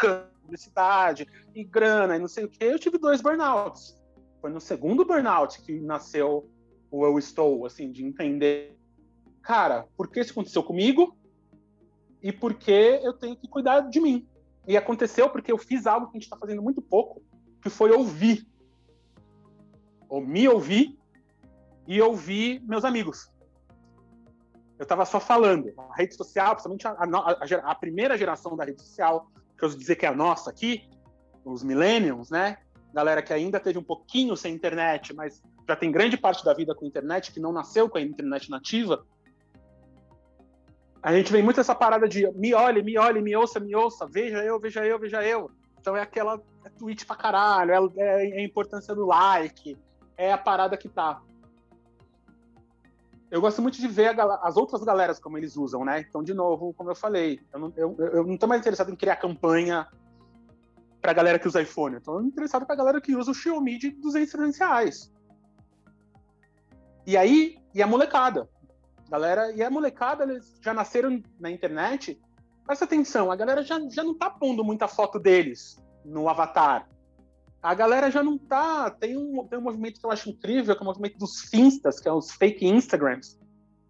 publicidade e grana e não sei o que, eu tive dois burnouts. Foi no segundo burnout que nasceu o Eu Estou, assim, de entender, cara, por que isso aconteceu comigo e por que eu tenho que cuidar de mim. E aconteceu porque eu fiz algo que a gente está fazendo muito pouco, que foi ouvir. Ou me ouvir e ouvir meus amigos eu estava só falando. A rede social, principalmente a, a, a, primeira geração da rede social, que eu dizer que é a nossa aqui, os millennials, né? Galera que ainda teve um pouquinho sem internet, mas já tem grande parte da vida com internet, que não nasceu com a internet nativa. A gente vem muito essa parada de me olhe, me olhe, me ouça, me ouça, veja eu, veja eu, veja eu. Então é aquela é tweet pra caralho, é, é a importância do like, é a parada que tá eu gosto muito de ver as outras galeras como eles usam, né? Então, de novo, como eu falei, eu não, eu, eu não tô mais interessado em criar campanha pra galera que usa iPhone. Eu tô interessado pra galera que usa o Xiaomi de 200, 300 reais. E aí, e a molecada. Galera, e a molecada, eles já nasceram na internet. Presta atenção, a galera já, já não tá pondo muita foto deles no avatar. A galera já não tá. Tem um, tem um movimento que eu acho incrível, que é o movimento dos finstas, que é os fake Instagrams.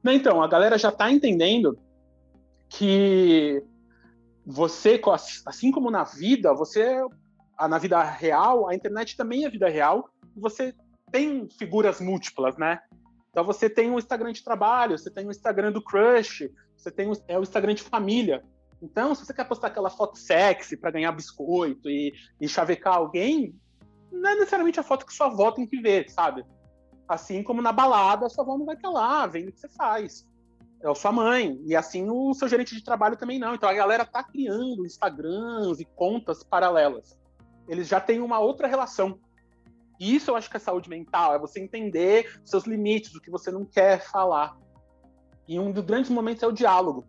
Então, a galera já tá entendendo que você, assim como na vida, você na vida real, a internet também é vida real, você tem figuras múltiplas, né? Então você tem o Instagram de trabalho, você tem o Instagram do crush, você tem o, é o Instagram de família. Então, se você quer postar aquela foto sexy para ganhar biscoito e, e chavecar alguém, não é necessariamente a foto que sua avó tem que ver, sabe? Assim como na balada, sua avó não vai estar lá vendo o que você faz. É sua mãe. E assim o seu gerente de trabalho também não. Então a galera tá criando Instagrams e contas paralelas. Eles já têm uma outra relação isso eu acho que é saúde mental, é você entender seus limites, o que você não quer falar. E um dos grandes momentos é o diálogo.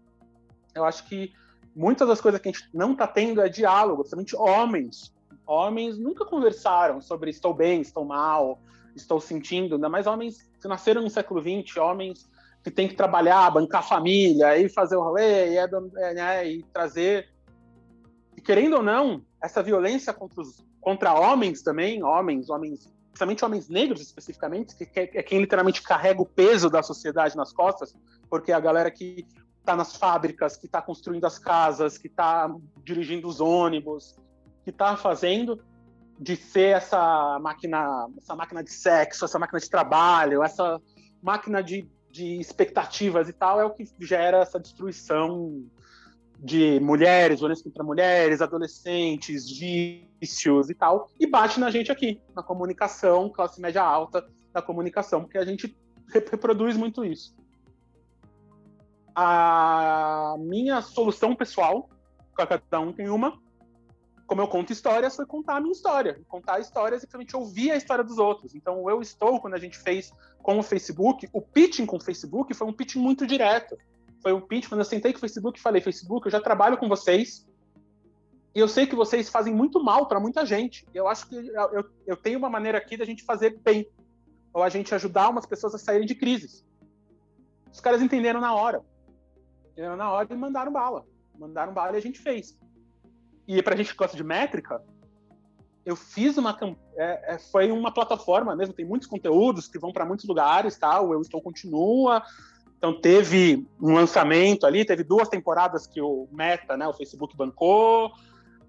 Eu acho que muitas das coisas que a gente não está tendo é diálogo, principalmente homens. Homens nunca conversaram sobre estou bem, estou mal, estou sentindo, ainda mais homens que nasceram no século XX, homens que têm que trabalhar, bancar família, e fazer o rolê, e, é, é, né, e trazer. Querendo ou não, essa violência contra os contra homens também, homens, homens, principalmente homens negros especificamente, que é quem literalmente carrega o peso da sociedade nas costas, porque a galera que está nas fábricas, que está construindo as casas, que está dirigindo os ônibus, que está fazendo de ser essa máquina, essa máquina de sexo, essa máquina de trabalho, essa máquina de, de expectativas e tal, é o que gera essa destruição de mulheres, violência contra mulheres, adolescentes, vícios e tal, e bate na gente aqui, na comunicação, classe média alta da comunicação, porque a gente reproduz muito isso. A minha solução pessoal, cada um tem uma, como eu conto histórias, foi contar a minha história. Contar histórias e simplesmente ouvir a história dos outros. Então, eu estou, quando a gente fez com o Facebook, o pitching com o Facebook foi um pitching muito direto foi um pitch quando eu sentei com o Facebook e falei: Facebook, eu já trabalho com vocês e eu sei que vocês fazem muito mal para muita gente. Eu acho que eu, eu tenho uma maneira aqui da gente fazer bem, ou a gente ajudar umas pessoas a saírem de crises. Os caras entenderam na hora. Entenderam na hora e mandaram bala. Mandaram bala e a gente fez. E para a gente que gosta de métrica, eu fiz uma é, é, foi uma plataforma mesmo tem muitos conteúdos que vão para muitos lugares tal eu estou continua então teve um lançamento ali, teve duas temporadas que o Meta, né, o Facebook bancou,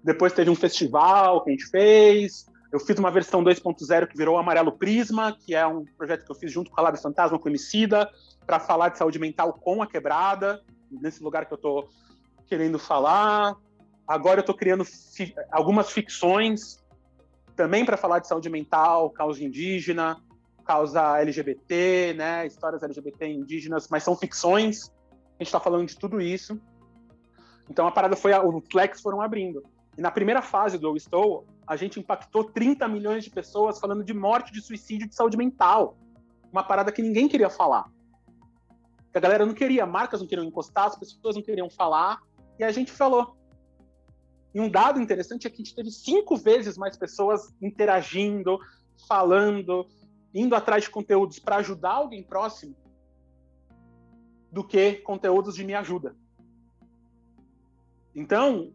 depois teve um festival que a gente fez, eu fiz uma versão 2.0 que virou Amarelo Prisma, que é um projeto que eu fiz junto com a Lábio Fantasma, com o Emicida, para falar de saúde mental com a quebrada, nesse lugar que eu estou querendo falar. Agora eu estou criando fi algumas ficções também para falar de saúde mental, causa indígena, causa LGBT, né, histórias LGBT indígenas, mas são ficções. A gente está falando de tudo isso. Então a parada foi, os flex foram abrindo. E na primeira fase do Eu Estou, a gente impactou 30 milhões de pessoas falando de morte, de suicídio, de saúde mental. Uma parada que ninguém queria falar. A galera não queria, marcas não queriam encostar, as pessoas não queriam falar, e a gente falou. E um dado interessante é que a gente teve cinco vezes mais pessoas interagindo, falando, indo atrás de conteúdos para ajudar alguém próximo do que conteúdos de me ajuda. Então,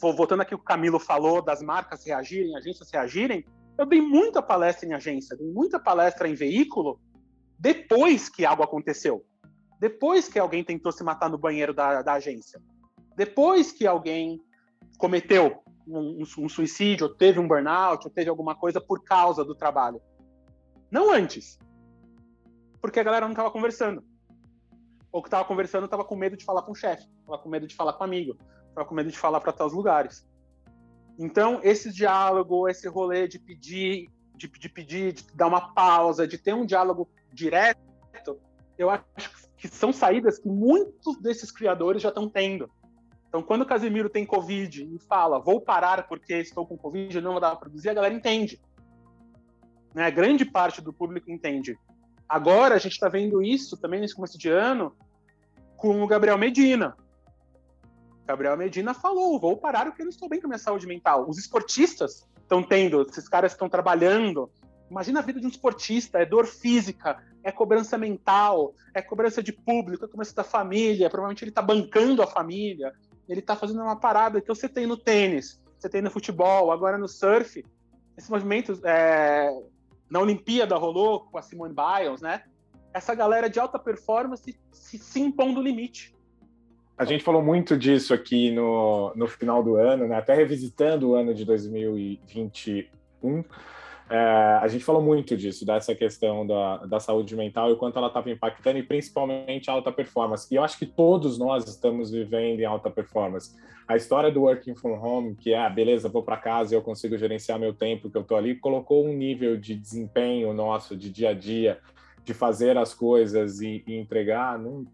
voltando aqui o que o Camilo falou das marcas reagirem, agências reagirem, eu dei muita palestra em agência, dei muita palestra em veículo depois que algo aconteceu. Depois que alguém tentou se matar no banheiro da, da agência. Depois que alguém cometeu um, um, suicídio, ou teve um burnout, ou teve alguma coisa por causa do trabalho. Não antes. Porque a galera não estava conversando. Ou que estava conversando estava com medo de falar com o chefe, estava com medo de falar com o amigo, estava com medo de falar para tais lugares. Então, esse diálogo, esse rolê de pedir, de, de pedir, de dar uma pausa, de ter um diálogo direto, eu acho que são saídas que muitos desses criadores já estão tendo. Então, quando o Casemiro tem Covid e fala, vou parar porque estou com Covid, não vou dar para produzir, a galera entende né, grande parte do público entende. Agora a gente está vendo isso também nesse começo de ano com o Gabriel Medina. Gabriel Medina falou: vou parar porque eu não estou bem com a minha saúde mental. Os esportistas estão tendo, esses caras estão trabalhando. Imagina a vida de um esportista: é dor física, é cobrança mental, é cobrança de público, é cobrança da família. Provavelmente ele está bancando a família, ele está fazendo uma parada que você tem no tênis, você tem no futebol, agora no surf. Esse movimento é, na Olimpíada rolou com a Simone Biles, né? Essa galera de alta performance se, se impondo limite. A gente falou muito disso aqui no, no final do ano, né? até revisitando o ano de 2021. É, a gente falou muito disso, dessa questão da, da saúde mental e o quanto ela estava impactando, e principalmente a alta performance. E eu acho que todos nós estamos vivendo em alta performance. A história do working from home, que é, ah, beleza, vou para casa e eu consigo gerenciar meu tempo que eu estou ali, colocou um nível de desempenho nosso, de dia a dia, de fazer as coisas e, e entregar num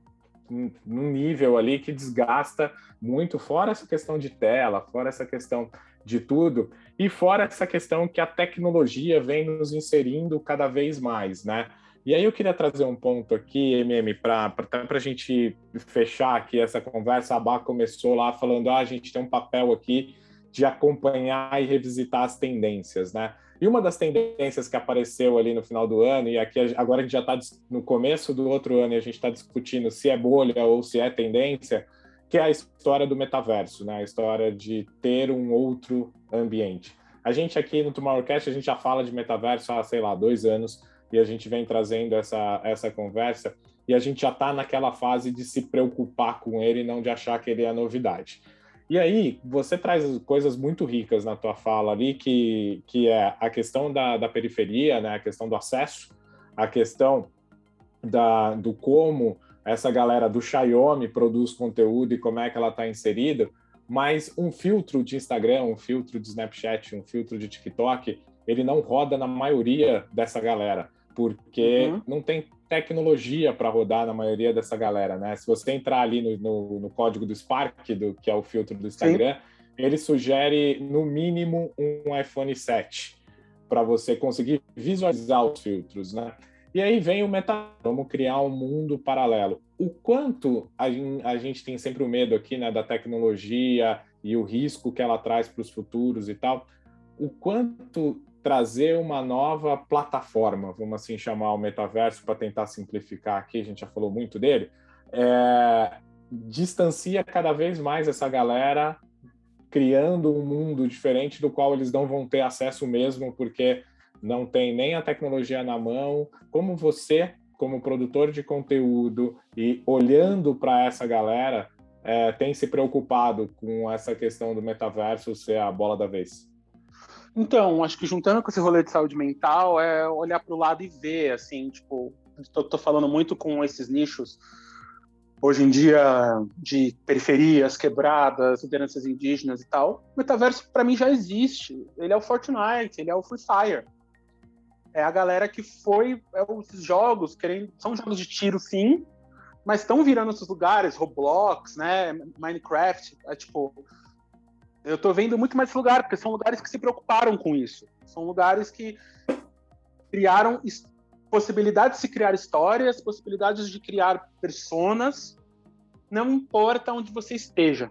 num nível ali que desgasta muito, fora essa questão de tela, fora essa questão de tudo, e fora essa questão que a tecnologia vem nos inserindo cada vez mais, né? E aí eu queria trazer um ponto aqui, MM, para a gente fechar aqui essa conversa. A Bá começou lá falando, ah, a gente tem um papel aqui de acompanhar e revisitar as tendências, né? E uma das tendências que apareceu ali no final do ano, e aqui agora a gente já está no começo do outro ano e a gente está discutindo se é bolha ou se é tendência, que é a história do metaverso, né? a história de ter um outro ambiente. A gente aqui no Tomorrowcast, a gente já fala de metaverso há, sei lá, dois anos, e a gente vem trazendo essa, essa conversa, e a gente já está naquela fase de se preocupar com ele e não de achar que ele é novidade. E aí, você traz coisas muito ricas na tua fala ali, que, que é a questão da, da periferia, né? a questão do acesso, a questão da, do como essa galera do Xiaomi produz conteúdo e como é que ela está inserida, mas um filtro de Instagram, um filtro de Snapchat, um filtro de TikTok, ele não roda na maioria dessa galera, porque uhum. não tem tecnologia para rodar na maioria dessa galera, né? Se você entrar ali no, no, no código do Spark, do, que é o filtro do Instagram, Sim. ele sugere no mínimo um iPhone 7 para você conseguir visualizar os filtros, né? E aí vem o meta, vamos criar um mundo paralelo. O quanto a, a gente tem sempre o medo aqui, né, da tecnologia e o risco que ela traz para os futuros e tal, o quanto trazer uma nova plataforma, vamos assim chamar o metaverso para tentar simplificar aqui, a gente já falou muito dele, é, distancia cada vez mais essa galera, criando um mundo diferente do qual eles não vão ter acesso mesmo, porque não tem nem a tecnologia na mão. Como você, como produtor de conteúdo e olhando para essa galera, é, tem se preocupado com essa questão do metaverso ser a bola da vez? Então, acho que juntando com esse rolê de saúde mental, é olhar para o lado e ver, assim, tipo, tô falando muito com esses nichos hoje em dia de periferias, quebradas, lideranças indígenas e tal, o metaverso para mim já existe. Ele é o Fortnite, ele é o Free Fire. É a galera que foi é os jogos, querendo, são jogos de tiro sim, mas estão virando esses lugares, Roblox, né, Minecraft, é tipo, eu estou vendo muito mais lugar, porque são lugares que se preocuparam com isso. São lugares que criaram possibilidades de se criar histórias, possibilidades de criar personas, não importa onde você esteja.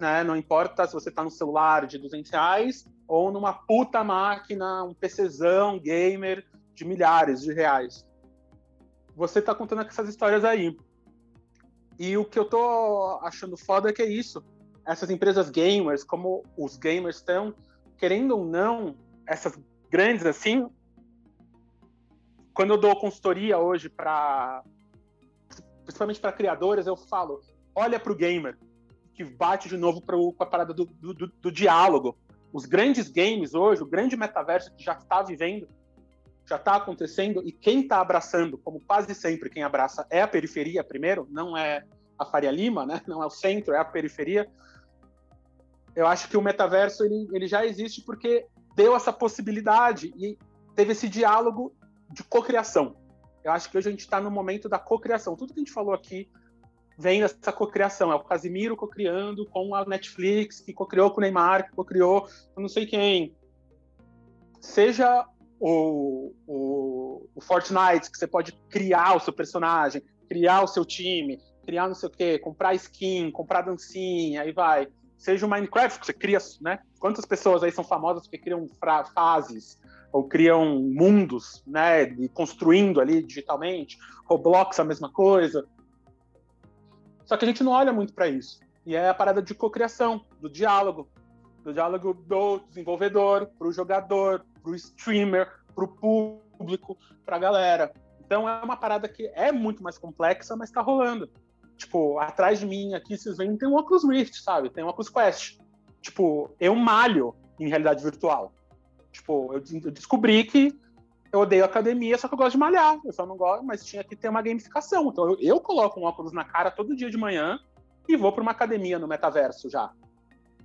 Né? Não importa se você está no celular de 200 reais ou numa puta máquina, um PCzão gamer de milhares de reais. Você está contando essas histórias aí. E o que eu tô achando foda é que é isso essas empresas gamers, como os gamers estão, querendo ou não, essas grandes assim, quando eu dou consultoria hoje para principalmente para criadores, eu falo, olha para o gamer, que bate de novo para a parada do, do, do, diálogo. Os grandes games hoje, o grande metaverso que já está vivendo, já está acontecendo, e quem está abraçando, como quase sempre quem abraça é a periferia primeiro, não é a Faria Lima, né? não é o centro, é a periferia eu acho que o metaverso ele, ele já existe porque deu essa possibilidade e teve esse diálogo de cocriação. Eu acho que hoje a gente está no momento da cocriação. Tudo que a gente falou aqui vem dessa cocriação. É o Casimiro cocriando com a Netflix, que cocriou com o Neymar, que cocriou com não sei quem. Seja o, o, o Fortnite, que você pode criar o seu personagem, criar o seu time, criar não sei o quê, comprar skin, comprar dancinha, aí vai. Seja o Minecraft, que você cria, né? Quantas pessoas aí são famosas porque criam fases ou criam mundos, né? De, construindo ali digitalmente. Roblox, a mesma coisa. Só que a gente não olha muito para isso. E é a parada de cocriação, do diálogo. Do diálogo do desenvolvedor para o jogador, para o streamer, para o público, para a galera. Então é uma parada que é muito mais complexa, mas está rolando. Tipo, atrás de mim aqui, vocês veem, tem um Oculus Rift, sabe? Tem um Oculus Quest. Tipo, eu malho em realidade virtual. Tipo, eu, eu descobri que eu odeio academia, só que eu gosto de malhar. Eu só não gosto, mas tinha que ter uma gamificação. Então eu, eu coloco um óculos na cara todo dia de manhã e vou para uma academia no metaverso já.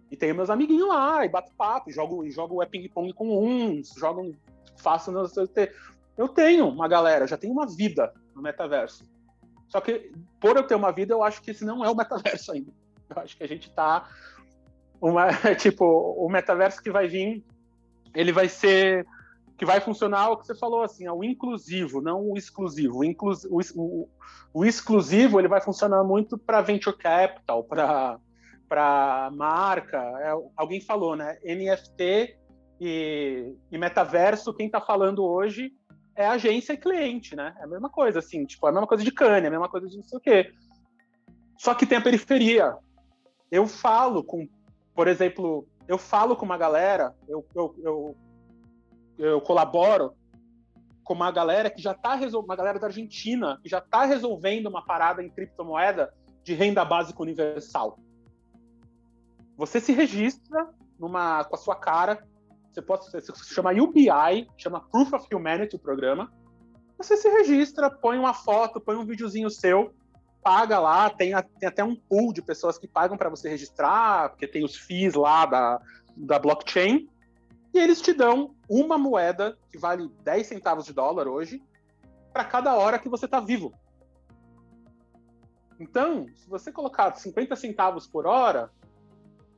E tenho meus amiguinhos lá, e bato papo, e jogo, e jogo ping-pong com uns, jogo, faço. Eu tenho uma galera, já tenho uma vida no metaverso. Só que, por eu ter uma vida, eu acho que esse não é o metaverso ainda. Eu acho que a gente tá. Uma, tipo, o metaverso que vai vir, ele vai ser. Que vai funcionar o que você falou, assim, o inclusivo, não o exclusivo. O, inclus, o, o, o exclusivo ele vai funcionar muito para venture capital, para para marca. É, alguém falou, né? NFT e, e metaverso, quem está falando hoje é agência e cliente, né? É a mesma coisa, assim, tipo, é a mesma coisa de cane, é a mesma coisa de não sei o quê. Só que tem a periferia. Eu falo com, por exemplo, eu falo com uma galera, eu, eu, eu, eu colaboro com uma galera que já está resolvendo, uma galera da Argentina, que já está resolvendo uma parada em criptomoeda de renda básica universal. Você se registra numa, com a sua cara, você pode se chama UBI, chama Proof of Humanity o programa. Você se registra, põe uma foto, põe um videozinho seu, paga lá, tem, a, tem até um pool de pessoas que pagam para você registrar, porque tem os FIIs lá da, da blockchain, e eles te dão uma moeda que vale 10 centavos de dólar hoje para cada hora que você está vivo. Então, se você colocar 50 centavos por hora,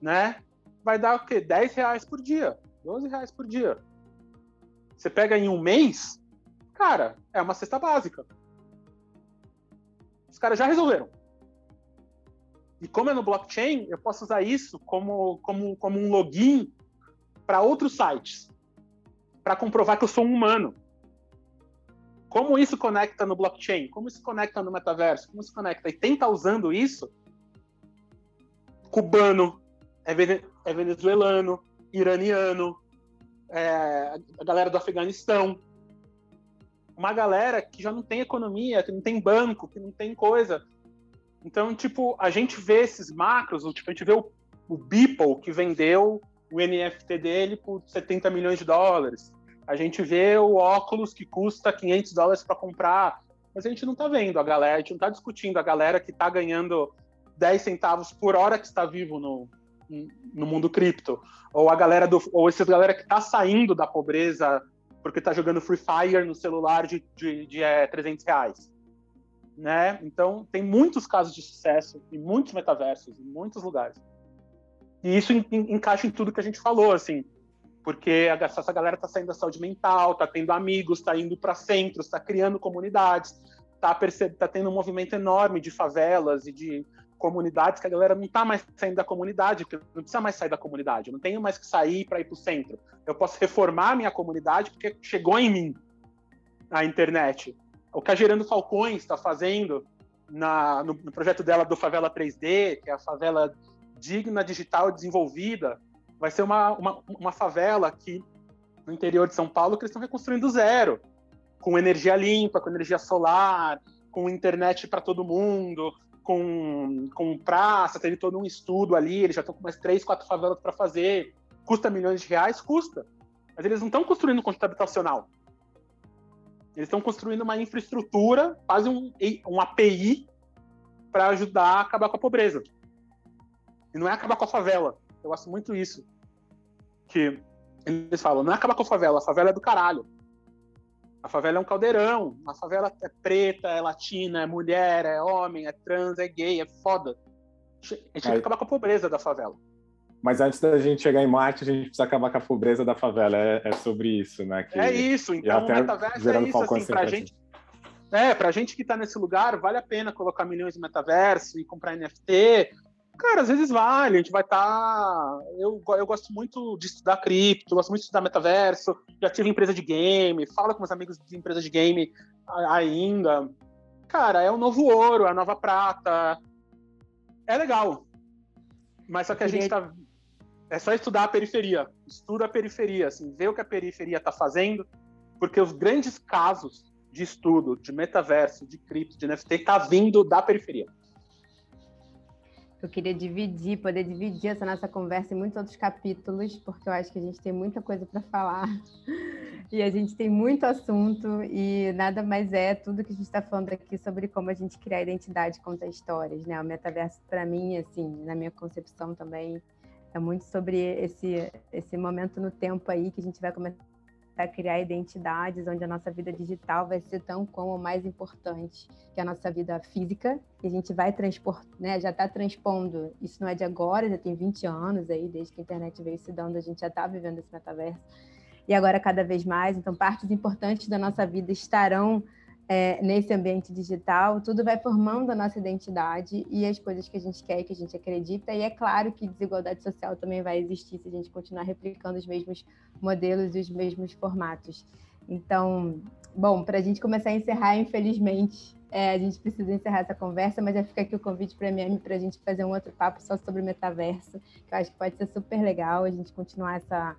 né, vai dar o quê? 10 reais por dia. 12 reais por dia. Você pega em um mês, cara, é uma cesta básica. Os caras já resolveram. E como é no blockchain, eu posso usar isso como, como, como um login para outros sites, para comprovar que eu sou um humano. Como isso conecta no blockchain? Como isso conecta no metaverso? Como isso conecta? E quem está usando isso? Cubano, é, é venezuelano, iraniano, é, a galera do Afeganistão. Uma galera que já não tem economia, que não tem banco, que não tem coisa. Então, tipo, a gente vê esses macros, tipo, a gente vê o, o Beeple que vendeu o NFT dele por 70 milhões de dólares. A gente vê o óculos que custa 500 dólares para comprar, mas a gente não está vendo a galera, a gente não está discutindo a galera que está ganhando 10 centavos por hora que está vivo no, no mundo cripto, ou a galera do, ou essa galera que está saindo da pobreza porque está jogando Free Fire no celular de, de, de é, 300 reais, né? Então tem muitos casos de sucesso em muitos metaversos, em muitos lugares. E isso en, en, encaixa em tudo que a gente falou, assim, porque essa galera está saindo da saúde mental, está tendo amigos, está indo para centros, está criando comunidades, está tá tendo um movimento enorme de favelas e de comunidades que a galera não está mais saindo da comunidade, porque não precisa mais sair da comunidade, eu não tenho mais que sair para ir para o centro. Eu posso reformar a minha comunidade porque chegou em mim a internet. O que a Gerando Falcões está fazendo na, no, no, projeto dela do Favela 3D, que é a favela digna, digital e desenvolvida, vai ser uma, uma, uma favela que no interior de São Paulo que eles estão reconstruindo zero, com energia limpa, com energia solar, com internet para todo mundo, com, com praça, teve todo um estudo ali, eles já estão com mais três, quatro favelas para fazer. Custa milhões de reais? Custa. Mas eles não estão construindo um conjunto habitacional. Eles estão construindo uma infraestrutura, quase um, um API, para ajudar a acabar com a pobreza. E não é acabar com a favela. Eu gosto muito isso. Que eles falam, não é acabar com a favela, a favela é do caralho. A favela é um caldeirão. A favela é preta, é latina, é mulher, é homem, é trans, é gay, é foda. A gente tem que acabar com a pobreza da favela. Mas antes da gente chegar em Marte, a gente precisa acabar com a pobreza da favela. É, é sobre isso, né? Que... É isso. Então, o metaverso é isso. Assim, pra gente, É, pra gente que tá nesse lugar, vale a pena colocar milhões no metaverso e comprar NFT. Cara, às vezes vale, a gente vai estar. Tá... Eu, eu gosto muito de estudar cripto, gosto muito de estudar metaverso, já tive empresa de game, falo com meus amigos de empresa de game ainda. Cara, é o novo ouro, é a nova prata. É legal. Mas só que a gente tá. É só estudar a periferia. Estuda a periferia, assim, vê o que a periferia está fazendo, porque os grandes casos de estudo de metaverso, de cripto, de NFT, tá vindo da periferia. Eu queria dividir, poder dividir essa nossa conversa em muitos outros capítulos, porque eu acho que a gente tem muita coisa para falar e a gente tem muito assunto e nada mais é tudo que a gente está falando aqui sobre como a gente criar identidade, contar histórias, né? O metaverso para mim, assim, na minha concepção também é muito sobre esse esse momento no tempo aí que a gente vai começar a criar identidades onde a nossa vida digital vai ser tão como mais importante que a nossa vida física, que a gente vai transpor, né, já está transpondo, isso não é de agora, já tem 20 anos aí, desde que a internet veio se dando, a gente já está vivendo esse metaverso, e agora cada vez mais, então partes importantes da nossa vida estarão é, nesse ambiente digital, tudo vai formando a nossa identidade e as coisas que a gente quer e que a gente acredita. E é claro que desigualdade social também vai existir se a gente continuar replicando os mesmos modelos e os mesmos formatos. Então, bom, para a gente começar a encerrar, infelizmente, é, a gente precisa encerrar essa conversa, mas já fica aqui o convite para a MM para a gente fazer um outro papo só sobre metaverso, que eu acho que pode ser super legal a gente continuar essa,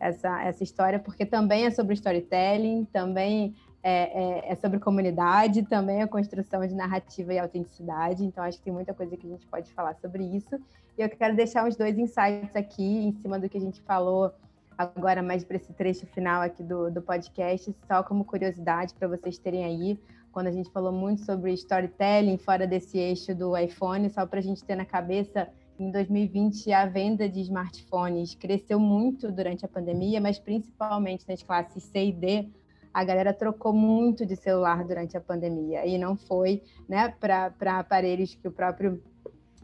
essa, essa história, porque também é sobre storytelling, também é, é, é, sobre comunidade, também a construção de narrativa e autenticidade. Então, acho que tem muita coisa que a gente pode falar sobre isso. E eu quero deixar uns dois insights aqui em cima do que a gente falou agora, mais para esse trecho final aqui do, do podcast, só como curiosidade para vocês terem aí. Quando a gente falou muito sobre storytelling fora desse eixo do iPhone, só para a gente ter na cabeça em 2020 a venda de smartphones cresceu muito durante a pandemia, mas principalmente nas classes C e D, a galera trocou muito de celular durante a pandemia. E não foi né, para aparelhos que o próprio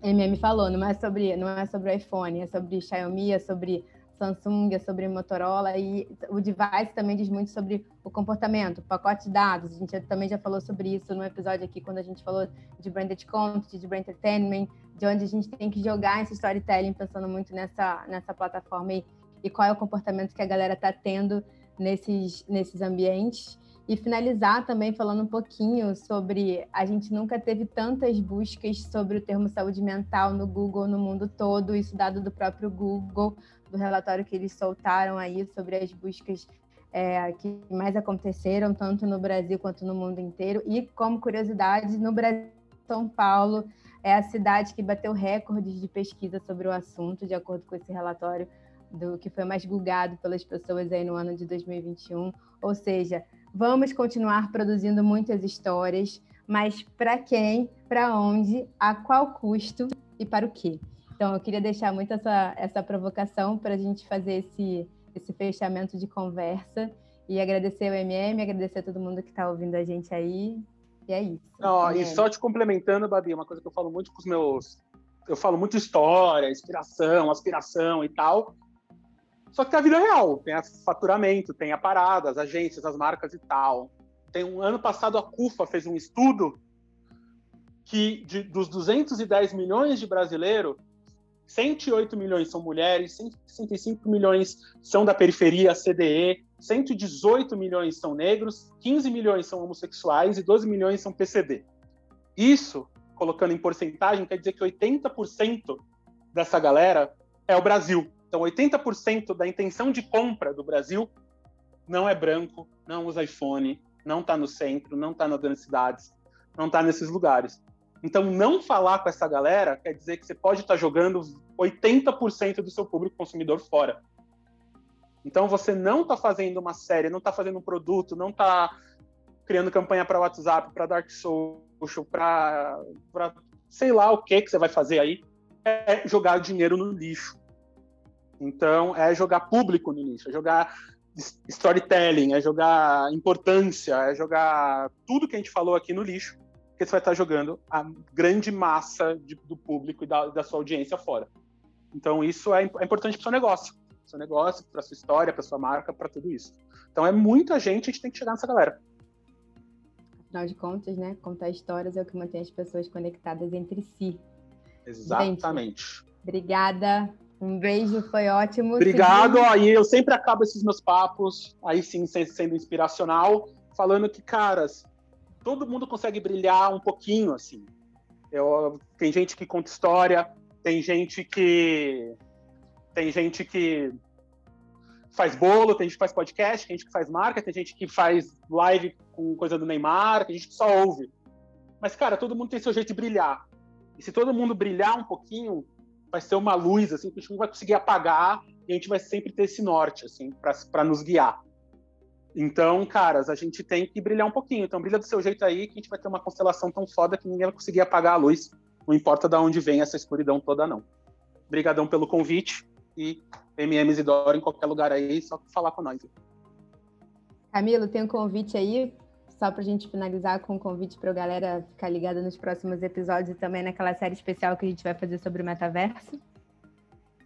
MM falou, não é sobre não é sobre iPhone, é sobre Xiaomi, é sobre Samsung, é sobre Motorola. E o device também diz muito sobre o comportamento, pacote de dados. A gente também já falou sobre isso no episódio aqui quando a gente falou de branded content, de brand entertainment, de onde a gente tem que jogar esse storytelling pensando muito nessa nessa plataforma e, e qual é o comportamento que a galera está tendo nesses, nesses ambientes. E finalizar também falando um pouquinho sobre a gente nunca teve tantas buscas sobre o termo saúde mental no Google no mundo todo, isso dado do próprio Google, do relatório que eles soltaram aí sobre as buscas é, que mais aconteceram, tanto no Brasil quanto no mundo inteiro. E como curiosidade, no Brasil, São Paulo é a cidade que bateu recordes de pesquisa sobre o assunto, de acordo com esse relatório do que foi mais gulgado pelas pessoas aí no ano de 2021. Ou seja, vamos continuar produzindo muitas histórias, mas para quem, para onde, a qual custo e para o quê? Então, eu queria deixar muito essa, essa provocação para a gente fazer esse, esse fechamento de conversa e agradecer o MM, agradecer a todo mundo que está ouvindo a gente aí. E é isso. Não, e só te complementando, Babi, uma coisa que eu falo muito com os meus. Eu falo muito história, inspiração, aspiração e tal. Só que tem a vida real, tem a faturamento, tem a parada, as agências, as marcas e tal. Tem um ano passado a CUFA fez um estudo que de, dos 210 milhões de brasileiros, 108 milhões são mulheres, 165 milhões são da periferia, CDE, 118 milhões são negros, 15 milhões são homossexuais e 12 milhões são PCD. Isso, colocando em porcentagem, quer dizer que 80% dessa galera é o Brasil. Então, 80% da intenção de compra do Brasil não é branco, não usa iPhone, não está no centro, não está nas grandes cidades, não está nesses lugares. Então, não falar com essa galera quer dizer que você pode estar tá jogando 80% do seu público consumidor fora. Então, você não está fazendo uma série, não está fazendo um produto, não está criando campanha para WhatsApp, para Dark Social, para sei lá o que que você vai fazer aí, é jogar dinheiro no lixo. Então, é jogar público no início, é jogar storytelling, é jogar importância, é jogar tudo que a gente falou aqui no lixo, que você vai estar jogando a grande massa de, do público e da, da, sua audiência fora. Então, isso é, é importante para o seu negócio, para seu negócio, para sua história, para sua marca, para tudo isso. Então, é muita gente, a gente tem que chegar nessa galera. Afinal de contas, né? Contar histórias é o que mantém as pessoas conectadas entre si. Exatamente. Gente, obrigada. Um beijo, foi ótimo. Obrigado. Aí eu sempre acabo esses meus papos, aí sim sendo inspiracional, falando que, caras, todo mundo consegue brilhar um pouquinho, assim. Eu, tem gente que conta história, tem gente que tem gente que faz bolo, tem gente que faz podcast, tem gente que faz marca, tem gente que faz live com coisa do Neymar, tem gente que só ouve. Mas, cara, todo mundo tem seu jeito de brilhar. E se todo mundo brilhar um pouquinho, vai ser uma luz, assim, que a gente não vai conseguir apagar e a gente vai sempre ter esse norte, assim, para nos guiar. Então, caras, a gente tem que brilhar um pouquinho. Então, brilha do seu jeito aí, que a gente vai ter uma constelação tão foda que ninguém vai conseguir apagar a luz. Não importa de onde vem essa escuridão toda, não. Obrigadão pelo convite e MM Isidoro em qualquer lugar aí, só falar com nós. Camilo, tem um convite aí, só para a gente finalizar com um convite para a galera ficar ligada nos próximos episódios e também naquela série especial que a gente vai fazer sobre o metaverso.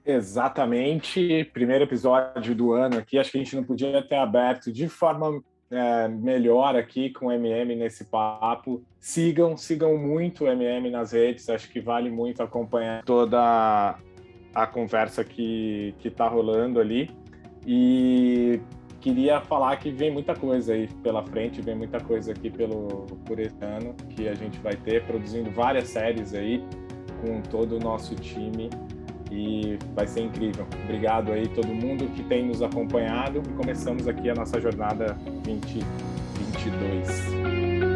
Exatamente, primeiro episódio do ano aqui. Acho que a gente não podia ter aberto de forma é, melhor aqui com o MM nesse papo. Sigam, sigam muito o MM nas redes. Acho que vale muito acompanhar toda a conversa que que está rolando ali. E queria falar que vem muita coisa aí pela frente, vem muita coisa aqui pelo por esse ano que a gente vai ter produzindo várias séries aí com todo o nosso time e vai ser incrível. Obrigado aí todo mundo que tem nos acompanhado e começamos aqui a nossa jornada 2022.